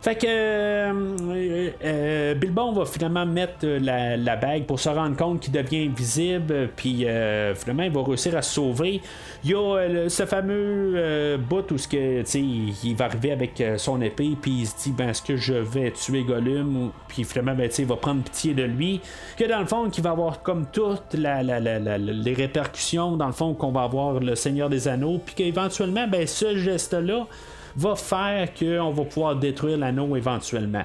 Fait que euh, euh, Bilbon va finalement mettre la, bague pour se rendre compte qu'il devient invisible, puis euh, finalement il va réussir à se sauver. Il y a ce fameux bout où que, il va arriver avec son épée, puis il se dit ben, est-ce que je vais tuer Gollum, puis finalement ben, il va prendre pitié de lui. Que dans le fond, qu'il va avoir comme toutes les répercussions, dans le fond, qu'on va avoir le Seigneur des Anneaux, puis qu'éventuellement, ben, ce geste-là va faire qu'on va pouvoir détruire l'anneau éventuellement.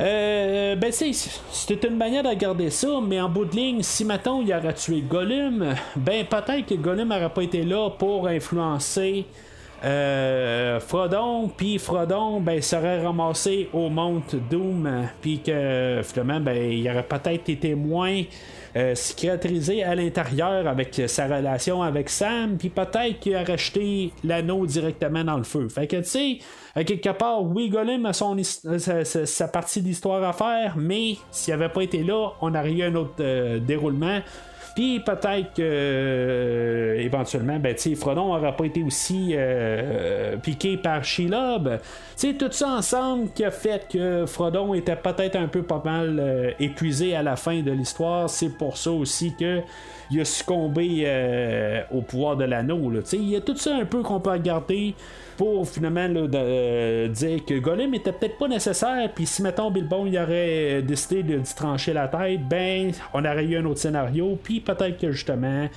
Euh, ben c'était une manière de regarder ça, mais en bout de ligne, si maintenant il aurait tué Gollum, ben peut-être que Gollum n'aurait pas été là pour influencer euh, Frodon, puis Frodon, ben, serait ramassé au Mont Doom, puis que finalement, ben, il aurait peut-être été moins euh, cicatrisé à l'intérieur avec sa relation avec Sam, puis peut-être qu'il a racheté l'anneau directement dans le feu. Fait que, tu sais, quelque part, oui, Gollum a son, sa, partie d'histoire à faire, mais s'il n'avait pas été là, on aurait eu un autre euh, déroulement. Puis peut-être que euh, éventuellement, ben, Frodon n'aurait pas été aussi euh, piqué par Shelob. tout ça ensemble qui a fait que Frodon était peut-être un peu pas mal euh, épuisé à la fin de l'histoire. C'est pour ça aussi que il a succombé au pouvoir de l'anneau. Il y a tout ça un peu qu'on peut regarder pour finalement de, dire que Gollum était peut-être pas nécessaire, puis si mettons Bilbon il aurait décidé de, trancher la tête, ben on aurait eu un autre scénario, puis peut-être que justement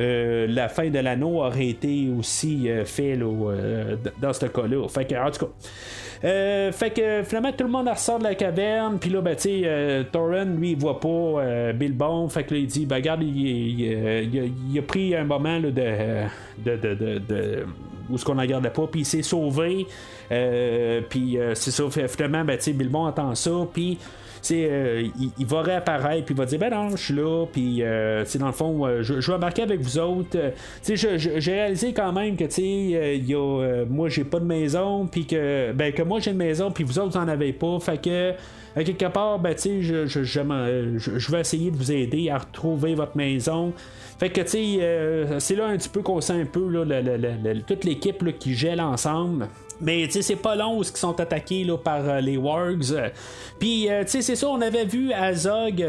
euh, la fin de l'anneau aurait été aussi euh, fait euh, dans ce cas-là. Fait que, en tout cas. fait que finalement tout le monde ressort de la caverne puis là ben tu Thorin lui il voit pas Bilbon fait que là il dit ben regarde il, a, pris un moment de, de, où ce qu'on regardait pas, puis il s'est sauvé. Euh, puis euh, c'est ça, finalement, ben, Bilbon entend ça, puis euh, il, va réapparaître, puis il va dire Ben non, je suis là, puis dans le fond, je, vais embarquer avec vous autres. j'ai réalisé quand même que y a, moi, j'ai pas de maison, puis que, ben, que moi, j'ai une maison, puis vous autres, vous en avez pas. Fait que quelque part, ben, je, je, je, vais essayer de vous aider à retrouver votre maison. Fait que, tu sais, euh, c'est là un petit peu qu'on sent un peu là, toute l'équipe qui gèle ensemble. Mais tu sais, c'est pas long où ils sont attaqués là, par euh, les Wargs. Puis, euh, tu sais, c'est ça, on avait vu Azog,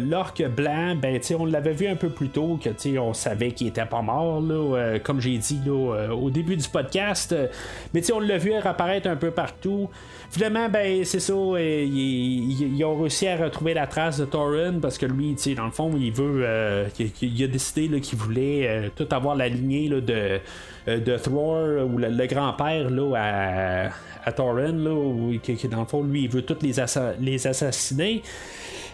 l'orque blanc, ben, tu sais, on l'avait vu un peu plus tôt, que tu sais, on savait qu'il était pas mort, là, comme j'ai dit là, au début du podcast. Mais tu sais, on l'a vu apparaître un peu partout. Finalement, ben, c'est ça, euh, ils, ont réussi à retrouver la trace de Thorin parce que lui, dans le fond, il veut. Euh, il, a décidé qu'il voulait euh, tout avoir la lignée là, de, de Thor ou le, grand-père à, à Thorin, là, qui, dans le fond, lui, il veut tous les, les assassiner.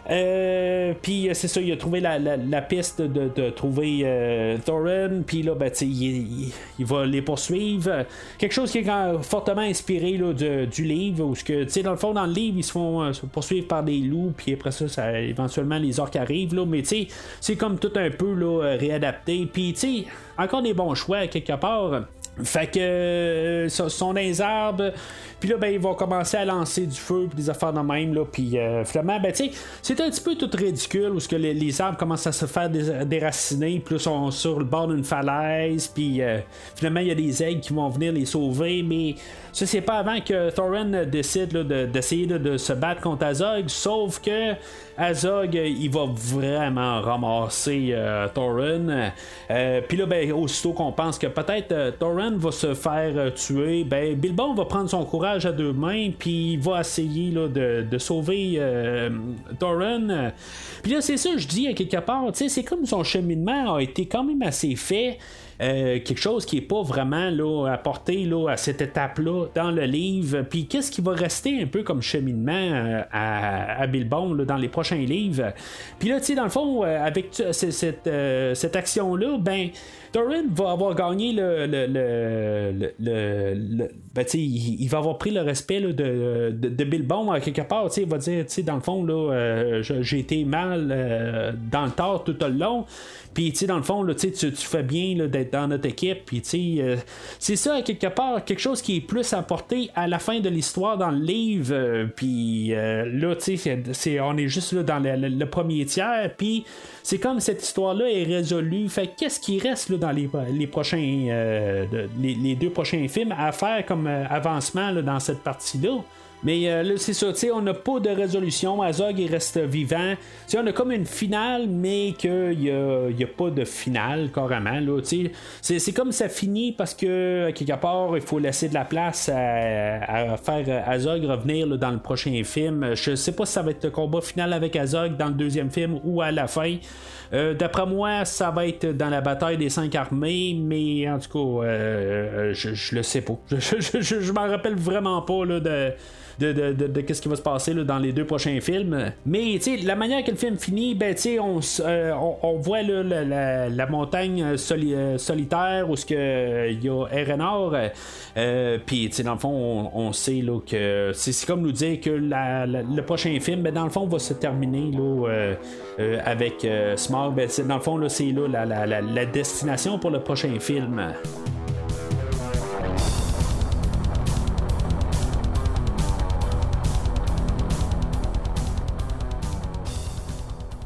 Euh, puis euh, c'est ça, il a trouvé la, piste de, trouver euh, Thorin. Puis là, ben, il, il, va les poursuivre. Quelque chose qui est fortement inspiré là, du livre. Où que, dans le fond, dans le livre, ils se font poursuivre par des loups. Puis après ça, ça éventuellement, les orques arrivent. Là, mais c'est comme tout un peu là, réadapté. Puis encore des bons choix quelque part. Fait que euh, sont des arbres. Puis là, ben, ils vont commencer à lancer du feu, puis des affaires de même. Là, puis euh, finalement, ben, c'est un petit peu tout ridicule où que les, arbres commencent à se faire déraciner, puis là, sont sur le bord d'une falaise, puis euh, finalement, il y a des aigles qui vont venir les sauver, mais ça, c'est pas avant que Thorin décide d'essayer de, se battre contre Azog, sauf que Azog, il va vraiment ramasser euh, Thorin. Euh, Puis là, ben, aussitôt qu'on pense que peut-être Thorin va se faire tuer, ben, Bilbon va prendre son courage à deux mains, puis il va essayer de, sauver Thorin. Puis là, c'est ça, je dis à quelque part, c'est comme son cheminement a été quand même assez fait. Euh, quelque chose qui est pas vraiment là, apporté là, à cette étape-là dans le livre. Puis qu'est-ce qui va rester un peu comme cheminement euh, à, à Bilbon dans les prochains livres? Puis là, tu sais, dans le fond, euh, avec cette action-là, ben Doran va avoir gagné le. le, le, le, ben, il, il, va avoir pris le respect de, de, de, Bilbon à quelque part. Il va dire, dans le fond, là, j'ai été mal dans le tort tout le long. Puis, dans le fond, là, tu, tu fais bien d'être dans notre équipe. Puis, sais, c'est ça, quelque part, quelque chose qui est plus apporté à la fin de l'histoire dans le livre. puis, là, tu sais, on est juste là dans le, premier tiers. Puis, c'est comme cette histoire-là est résolue. Fait qu'est-ce qui reste là, dans les, prochains, les, deux prochains films à faire comme avancement là, dans cette partie-là? Mais euh, là, c'est ça, on n'a pas de résolution. Azog, il reste vivant. On a comme une finale, mais qu'il n'y a, pas de finale, carrément. Là, sais. C'est comme ça finit parce que, quelque part, il faut laisser de la place à, faire Azog revenir dans le prochain film. Je sais pas si ça va être le combat final avec Azog dans le deuxième film ou à la fin. Euh, d'après moi, ça va être dans la bataille des cinq armées, mais en tout cas, euh, je, je, le sais pas. Je, je, je m'en rappelle vraiment pas là, de de, de, qu'est-ce qui va se passer dans les deux prochains films. Mais la manière que le film finit, ben, on, euh, on, on, voit la, la, montagne euh, solitaire où il y a. Euh, Puis dans le fond, on, sait là, que c'est comme nous dire que le prochain film, ben, dans le fond, va se terminer là, avec Ben, dans le fond, c'est là la, la destination pour le prochain film.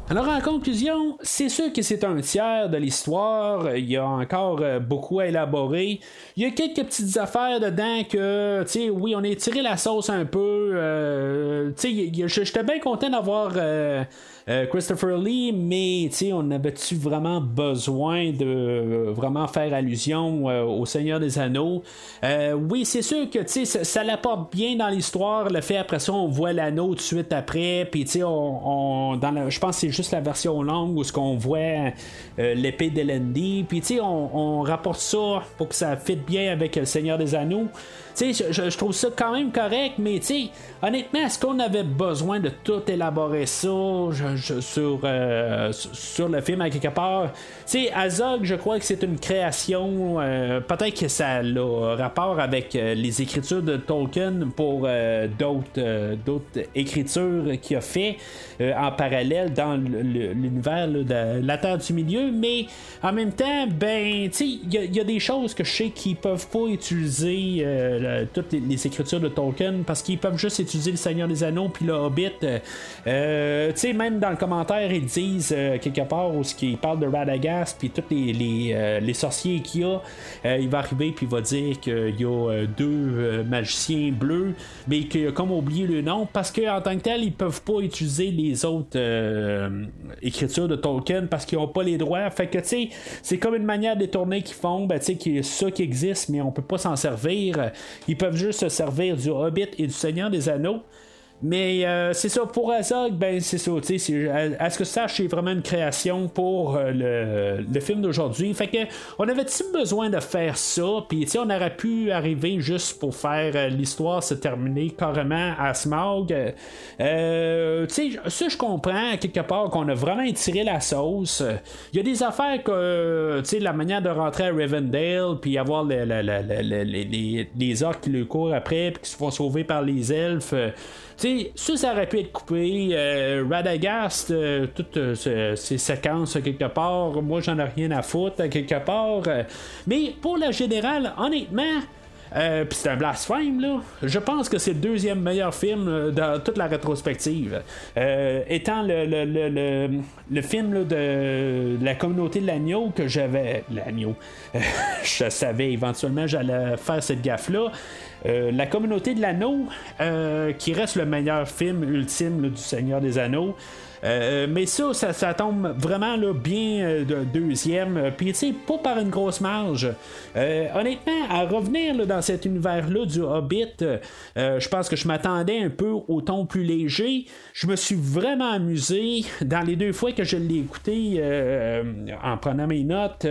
Alors en conclusion, c'est sûr que c'est un tiers de l'histoire, il y a encore euh, beaucoup à élaborer. Il y a quelques petites affaires dedans que, tu sais, oui, on a tiré la sauce un peu. Euh, tu sais, j'étais bien content d'avoir... Euh, euh, Christopher Lee, mais on avait-tu vraiment besoin de euh, vraiment faire allusion euh, au Seigneur des Anneaux? oui, c'est sûr que ça, ça l'apporte bien dans l'histoire. Le fait après ça, on voit l'anneau tout de suite après, puis on, on, je pense que c'est juste la version longue où ce qu'on voit l'épée d'Elendi, puis on, on rapporte ça pour que ça fitte bien avec le Seigneur des Anneaux. Je, trouve ça quand même correct, mais honnêtement, est-ce qu'on avait besoin de tout élaborer ça sur, euh, sur le film à quelque part? Azog, je crois que c'est une création. Euh, peut-être que ça a rapport avec euh, les écritures de Tolkien pour d'autres, écritures qu'il a fait en parallèle dans l'univers de la Terre du Milieu. Mais en même temps, ben, il y, y, a des choses que je sais qu'ils peuvent pas utiliser toutes les, écritures de Tolkien parce qu'ils peuvent juste utiliser le Seigneur des Anneaux puis le Hobbit. Euh, tu sais, même dans le commentaire, ils disent euh, quelque part où ils parlent de Radagast puis tous les, les, euh, sorciers qu'il y a, il va arriver puis il va dire qu'il y a deux magiciens bleus, mais qu'il a comme oublié le nom parce qu'en tant que tel, ils peuvent pas utiliser les autres écritures de Tolkien parce qu'ils ont pas les droits. Fait que tu sais, c'est comme une manière détournée qu'ils font, ben, tu sais, ça qui existe, mais on peut pas s'en servir. Ils peuvent juste se servir du Hobbit et du Seigneur des Anneaux. Mais euh, c'est ça, pour Azog, ben c'est ça, tu sais, à ce que ça, c'est vraiment une création pour euh, le, film d'aujourd'hui. Fait que, on avait-tu besoin de faire ça, puis tu sais, on aurait pu arriver juste pour faire euh, l'histoire se terminer carrément à Smog. tu sais, ça, je comprends, quelque part, qu'on a vraiment étiré la sauce. Il y a des affaires que, tu sais, la manière de rentrer à Rivendell, puis avoir les, les, les, orques qui le courent après, puis qui se font sauver par les elfes. Tu ça, ça aurait pu être coupé. Euh, Radagast, euh, toutes euh, ces séquences quelque part, moi j'en ai rien à foutre quelque part. mais pour la générale, honnêtement, euh, Puis c'est un blasphème, là. Je pense que c'est le deuxième meilleur film dans toute la rétrospective. étant le, le, le, le film de la communauté de l'agneau que j'avais. L'agneau. je savais éventuellement j'allais faire cette gaffe-là. Euh, la communauté de l'anneau, euh, qui reste le meilleur film ultime du Seigneur des Anneaux. Euh, mais ça, ça, tombe vraiment bien de deuxième. Puis, tu sais, pas par une grosse marge. honnêtement, à revenir dans cet univers-là du Hobbit, je pense que je m'attendais un peu au ton plus léger. Je me suis vraiment amusé dans les deux fois que je l'ai écouté en prenant mes notes.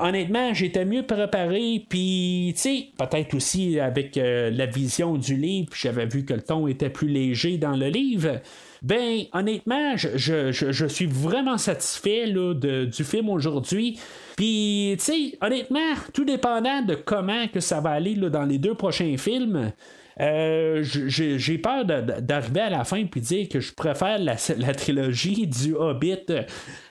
honnêtement, j'étais mieux préparé. Puis, tu sais, peut-être aussi avec euh, la vision du livre, j'avais vu que le ton était plus léger dans le livre. Ben, honnêtement, je, suis vraiment satisfait du film aujourd'hui. Puis, tu sais, honnêtement, tout dépendant de comment que ça va aller dans les deux prochains films, euh, j'ai peur d'arriver à la fin puis dire que je préfère la, trilogie du Hobbit,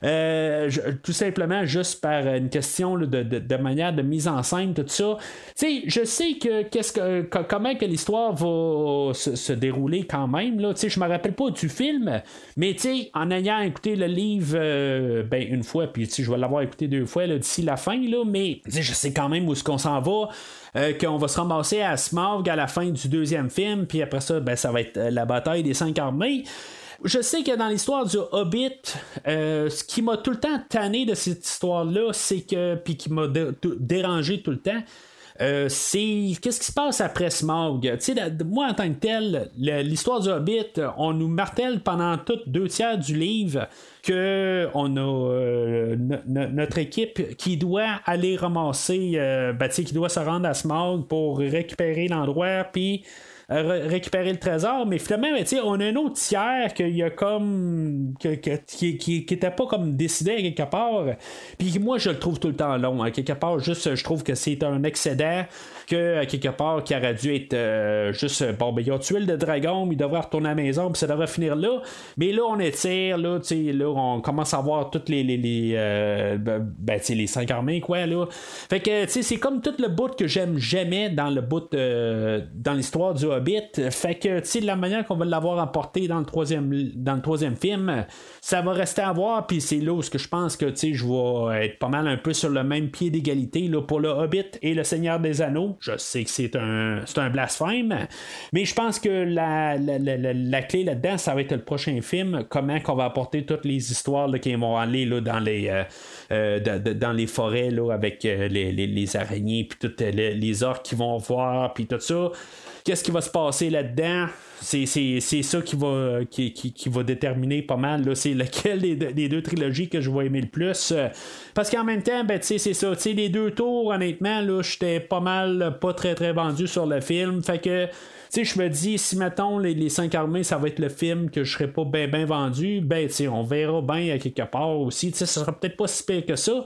euh, tout simplement juste par une question de, manière de mise en scène, tout ça. Tu sais, je sais que qu'est-ce que co- comment que l'histoire va se, dérouler quand même. Là. Je me rappelle pas du film, mais en ayant écouté le livre euh, ben, une fois, puis je vais l'avoir écouté deux fois d'ici la fin, là, mais je sais quand même où est-ce qu'on s'en va. euh, qu'on va se ramasser à Smaug à la fin du deuxième film, puis après ça, ben, ça va être euh, la bataille des cinq armées. Je sais que dans l'histoire du Hobbit, euh, ce qui m'a tout le temps tanné de cette histoire-là, c'est que, puis qui m'a dérangé tout le temps, euh, c'est qu'est-ce qui se passe après sais, la- moi en tant que tel, l'histoire du Hobbit, on nous martèle pendant toutes deux tiers du livre que on a euh, no- no- notre équipe qui doit aller ramasser, euh, ben, qui doit se rendre à Smaug pour récupérer l'endroit, puis euh, récupérer le trésor, mais finalement, ben, tu sais, on a un autre tiers qu'il y a comme. que- que- qui, qui, était pas comme décidé à quelque part. Puis moi, je le trouve tout le temps long. À quelque part, juste, je trouve que c'est un excédent que, quelque part, qui aurait dû être euh, juste. Bon, ben, il a tué le dragon, il devrait retourner à la maison, puis ça devrait finir là. Mais là, on étire, là, tu sais, là, on commence à voir toutes les. les, les euh, ben, ben, les cinq armées, quoi, là. Fait que, tu sais, c'est comme tout le bout que j'aime jamais dans le bout. euh, dans l'histoire du Hobbit. Fait que, tu sais, la manière qu'on va l'avoir emporté dans le troisième, dans le troisième film, ça va rester à voir. Puis c'est là où que je pense que, tu sais, je vais être pas mal un peu sur le même pied d'égalité là, pour le Hobbit et le Seigneur des Anneaux. Je sais que c'est un, c'est un blasphème, mais je pense que la, la, la- la- clé là-dedans, ça va être le prochain film. Comment qu'on va apporter toutes les histoires là, qui vont aller là, dans les euh, euh, dans les forêts là, avec euh, les, les- les araignées puis toutes les, les orques qui vont voir puis tout ça. Qu'est-ce qui va se passer là-dedans? C'est, c'est, c'est ça qui va, qui, qui- qui va déterminer pas mal. Là, c'est lequel des, deux- des deux trilogies que je vais aimer le plus. Parce qu'en même temps, ben, tu sais, c'est ça. Tu sais, les deux tours, honnêtement, là, j'étais pas mal, pas très très vendu sur le film. Fait que. Tu sais, je me dis, si mettons les, les cinq armées, ça va être le film que je serais pas bien ben vendu, ben, tu sais, on verra bien à quelque part aussi. Tu sais, ça sera peut-être pas si pire que ça.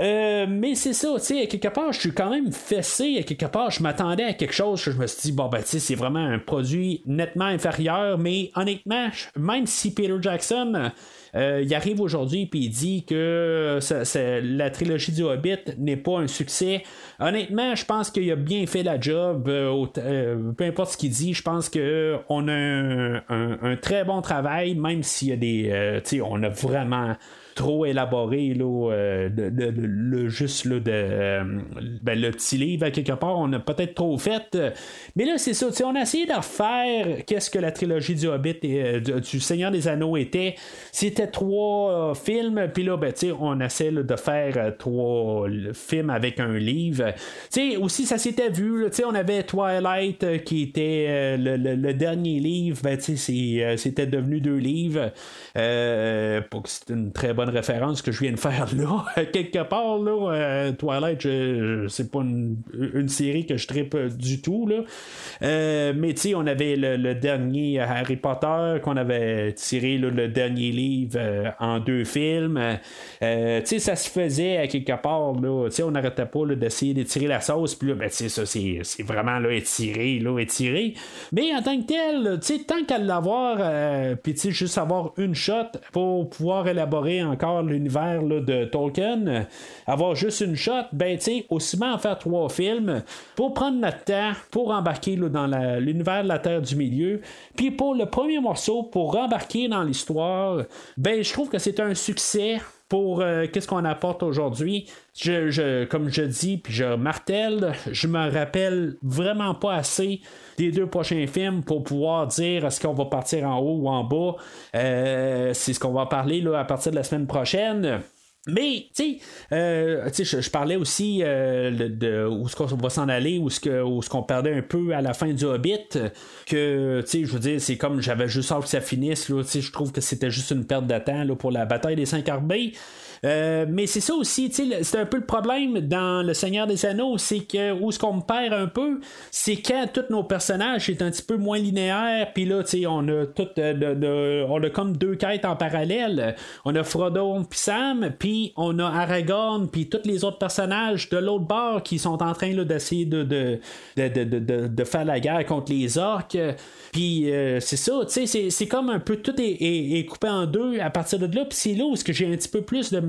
Euh, mais c'est ça, tu sais, à quelque part, je suis quand même fessé, à quelque part, je m'attendais à quelque chose je me suis dit, bon, ben, tu sais, c'est vraiment un produit nettement inférieur, mais honnêtement, même si Peter Jackson, euh, il arrive aujourd'hui puis il dit que ça- la trilogie du Hobbit n'est pas un succès. Honnêtement, je pense qu'il a bien fait la job. euh, euh, peu importe ce qu'il dit, je pense que on a un, très bon travail, même s'il y a des, euh, on a vraiment trop élaboré là, euh, le juste là, de euh, ben, le petit livre quelque part on a peut-être trop fait. Mais là c'est ça on a essayé de refaire qu'est-ce que la trilogie du Hobbit et euh, du, Seigneur des Anneaux était. C'était trois films puis là ben, on essaie de faire trois films avec un livre. Sais, aussi ça s'était vu on avait Twilight qui était le, le- dernier livre. Ben, c'était devenu deux livres. Pour que c'est une très bonne référence que je viens de faire là. Quelque part, là, euh, c'est pas une, série que je tripe du tout. Là. Euh, mais tu sais, on avait le, dernier Harry Potter, qu'on avait tiré le dernier livre euh, en deux films. Euh, tu sais, ça se faisait à quelque part. Là. On n'arrêtait pas d'essayer d'étirer la sauce. Puis là, ben, ça, c'est, vraiment là, étiré, là, étiré. Mais en tant que tel, tu sais, tant qu'à l'avoir, puis tu sais, juste avoir une shot pour pouvoir élaborer encore l'univers de Tolkien, avoir juste une shot, ben tu aussi bien en faire trois films pour prendre notre temps, pour embarquer là, dans l'univers de la Terre du Milieu. Puis pour le premier morceau, pour embarquer dans l'histoire, ben je trouve que c'est un succès pour euh, qu'est-ce qu'on apporte aujourd'hui? Comme je dis, puis je martèle, je me rappelle vraiment pas assez des deux prochains films pour pouvoir dire est-ce qu'on va partir en haut ou en bas. Euh, c'est ce qu'on va parler là, à partir de la semaine prochaine. Mais, tu sais, euh, je, je parlais aussi euh, de, de où est-ce qu'on va s'en aller, où est-ce qu'on perdait un peu à la fin du Hobbit, que, tu sais, je veux dire, c'est comme j'avais juste hâte que ça finisse, là, tu sais, je trouve que c'était juste une perte de temps là, pour la bataille des cinq armées. Euh, mais c'est ça aussi, c'est un peu le problème dans Le Seigneur des Anneaux, c'est que où ce qu'on me perd un peu, c'est quand tous nos personnages sont un petit peu moins linéaires, puis là, on a tout, euh, on a comme deux quêtes en parallèle. On a Frodo puis Sam, puis on a Aragorn, puis tous les autres personnages de l'autre bord qui sont en train d'essayer de de, faire la guerre contre les orques. Puis euh, c'est ça, sais, c'est comme un peu tout est, coupé en deux à partir de là. Puis c'est là où que j'ai un petit peu plus de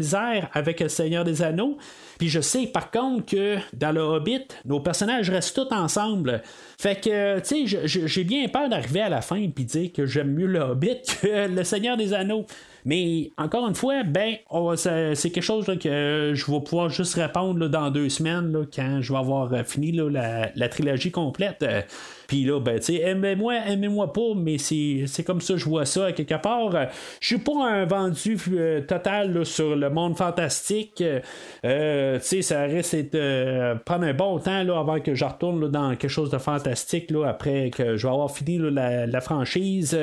avec le Seigneur des Anneaux. Puis je sais par contre que dans le Hobbit, nos personnages restent tous ensemble. Fait que, tu sais, j'ai bien peur d'arriver à la fin et dire que j'aime mieux le Hobbit que le Seigneur des Anneaux. Mais encore une fois, ben, c'est quelque chose que je vais pouvoir juste répondre dans deux semaines quand je vais avoir euh, fini la, la, trilogie complète. Là, ben, aimez-moi, aimez-moi pas, mais c'est comme ça, je vois ça quelque part. Je suis pas un vendu euh, total sur le monde fantastique. Euh, ça risque de euh, prendre un bon temps là, avant que je retourne dans quelque chose de fantastique là, après que je vais avoir fini la, franchise.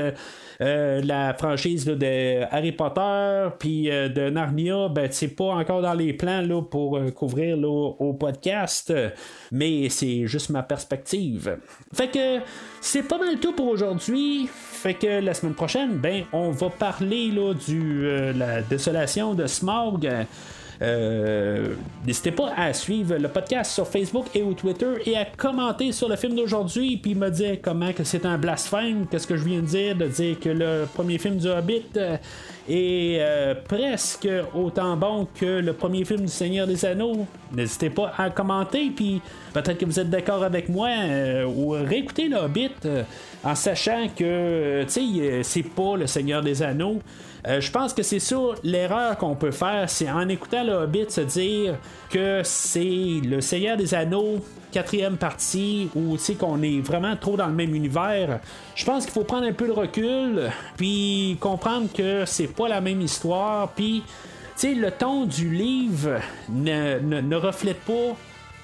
la franchise de Harry Potter puis de Narnia, ben c'est pas encore dans les plans là, pour couvrir au podcast, mais c'est juste ma perspective. Fait que c'est pas mal tout pour aujourd'hui. Fait que la semaine prochaine, ben, on va parler là, du euh, la désolation de Smog. Euh, n'hésitez pas à suivre le podcast sur Facebook et ou Twitter et à commenter sur le film d'aujourd'hui puis me dire comment que c'est un blasphème, qu'est-ce que je viens de dire, de dire que le premier film du Hobbit euh, est euh, presque autant bon que le premier film du Seigneur des Anneaux. N'hésitez pas à commenter puis peut-être que vous êtes d'accord avec moi ou réécouter le Hobbit en sachant que sais c'est pas le Seigneur des Anneaux. Euh, je pense que c'est ça l'erreur qu'on peut faire, c'est en écoutant le Hobbit se dire que c'est le Seigneur des Anneaux quatrième partie où tu sais qu'on est vraiment trop dans le même univers. Je pense qu'il faut prendre un peu de recul puis comprendre que c'est pas la même histoire puis tu le ton du livre ne, ne reflète pas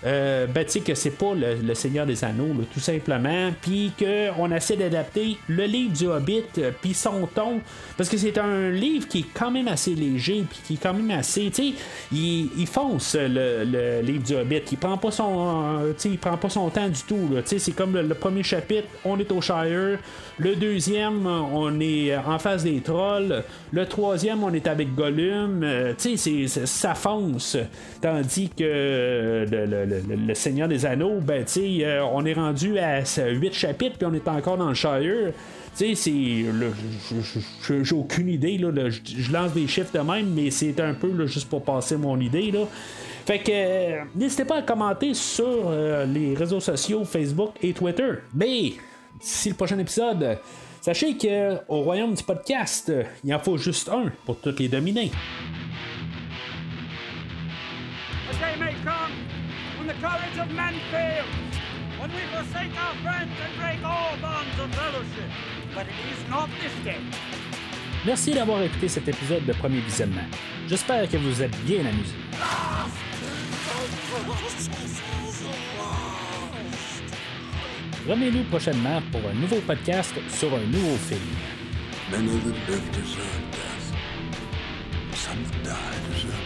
euh, ben, que c'est pas le, Seigneur des Anneaux, tout simplement, puis qu'on essaie d'adapter le livre du Hobbit, euh, puis son ton, parce que c'est un livre qui est quand même assez léger, puis qui est quand même assez, tu sais, il, fonce le, livre du Hobbit, il prend pas son, euh, il prend pas son temps du tout, tu sais, c'est comme le, premier chapitre, on est au Shire, le deuxième, on est en face des trolls, le troisième, on est avec Gollum, tu sais, ça fonce, tandis que le le, Seigneur des Anneaux, ben, tu sais, euh, on est rendu à 8 chapitres, puis on est encore dans le Shire. Tu sais, c'est. J'ai aucune idée, là. Je lance des chiffres de même, mais c'est un peu juste pour passer mon idée, là. Fait que euh, n'hésitez pas à commenter sur euh, les réseaux sociaux Facebook et Twitter. Mais d'ici le prochain épisode, sachez que au royaume du podcast, il en faut juste un pour toutes les dominer. Courage of men fails, when we forsake our friends and break all bonds of fellowship. But it is not this day. Merci d'avoir écouté cet épisode de Premier Visionnement. J'espère que vous êtes bien amusés. Revenez-nous prochainement pour un nouveau podcast sur un nouveau film. Many that live deserve death. Some that die deserve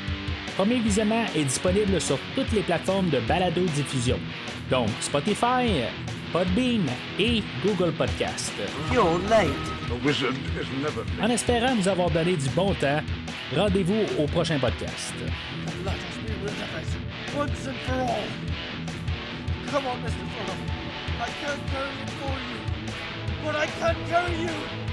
Premier Visionnement est disponible sur toutes les plateformes de balado-diffusion, donc Spotify, Podbean et Google Podcast. En espérant nous avoir donné du bon temps, rendez-vous au prochain podcast. Come on, Mr. I can't carry it for you, but I can carry you.